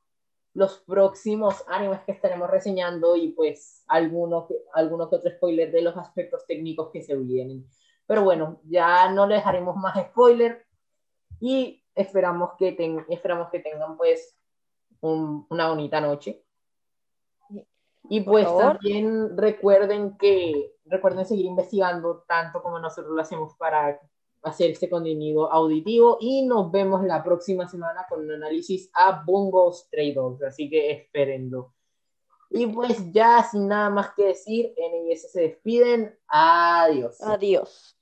los próximos animes que estaremos reseñando y pues algunos alguno que otro spoiler de los aspectos técnicos que se vienen. Pero bueno, ya no les dejaremos más spoiler y esperamos que, ten, esperamos que tengan pues una bonita noche. Y pues también recuerden que recuerden seguir investigando tanto como nosotros lo hacemos para hacer este contenido auditivo y nos vemos la próxima semana con un análisis a Bungo Stray Dogs, así que espérenlo. Y pues ya sin nada más que decir, NIS se despiden. Adiós. Adiós.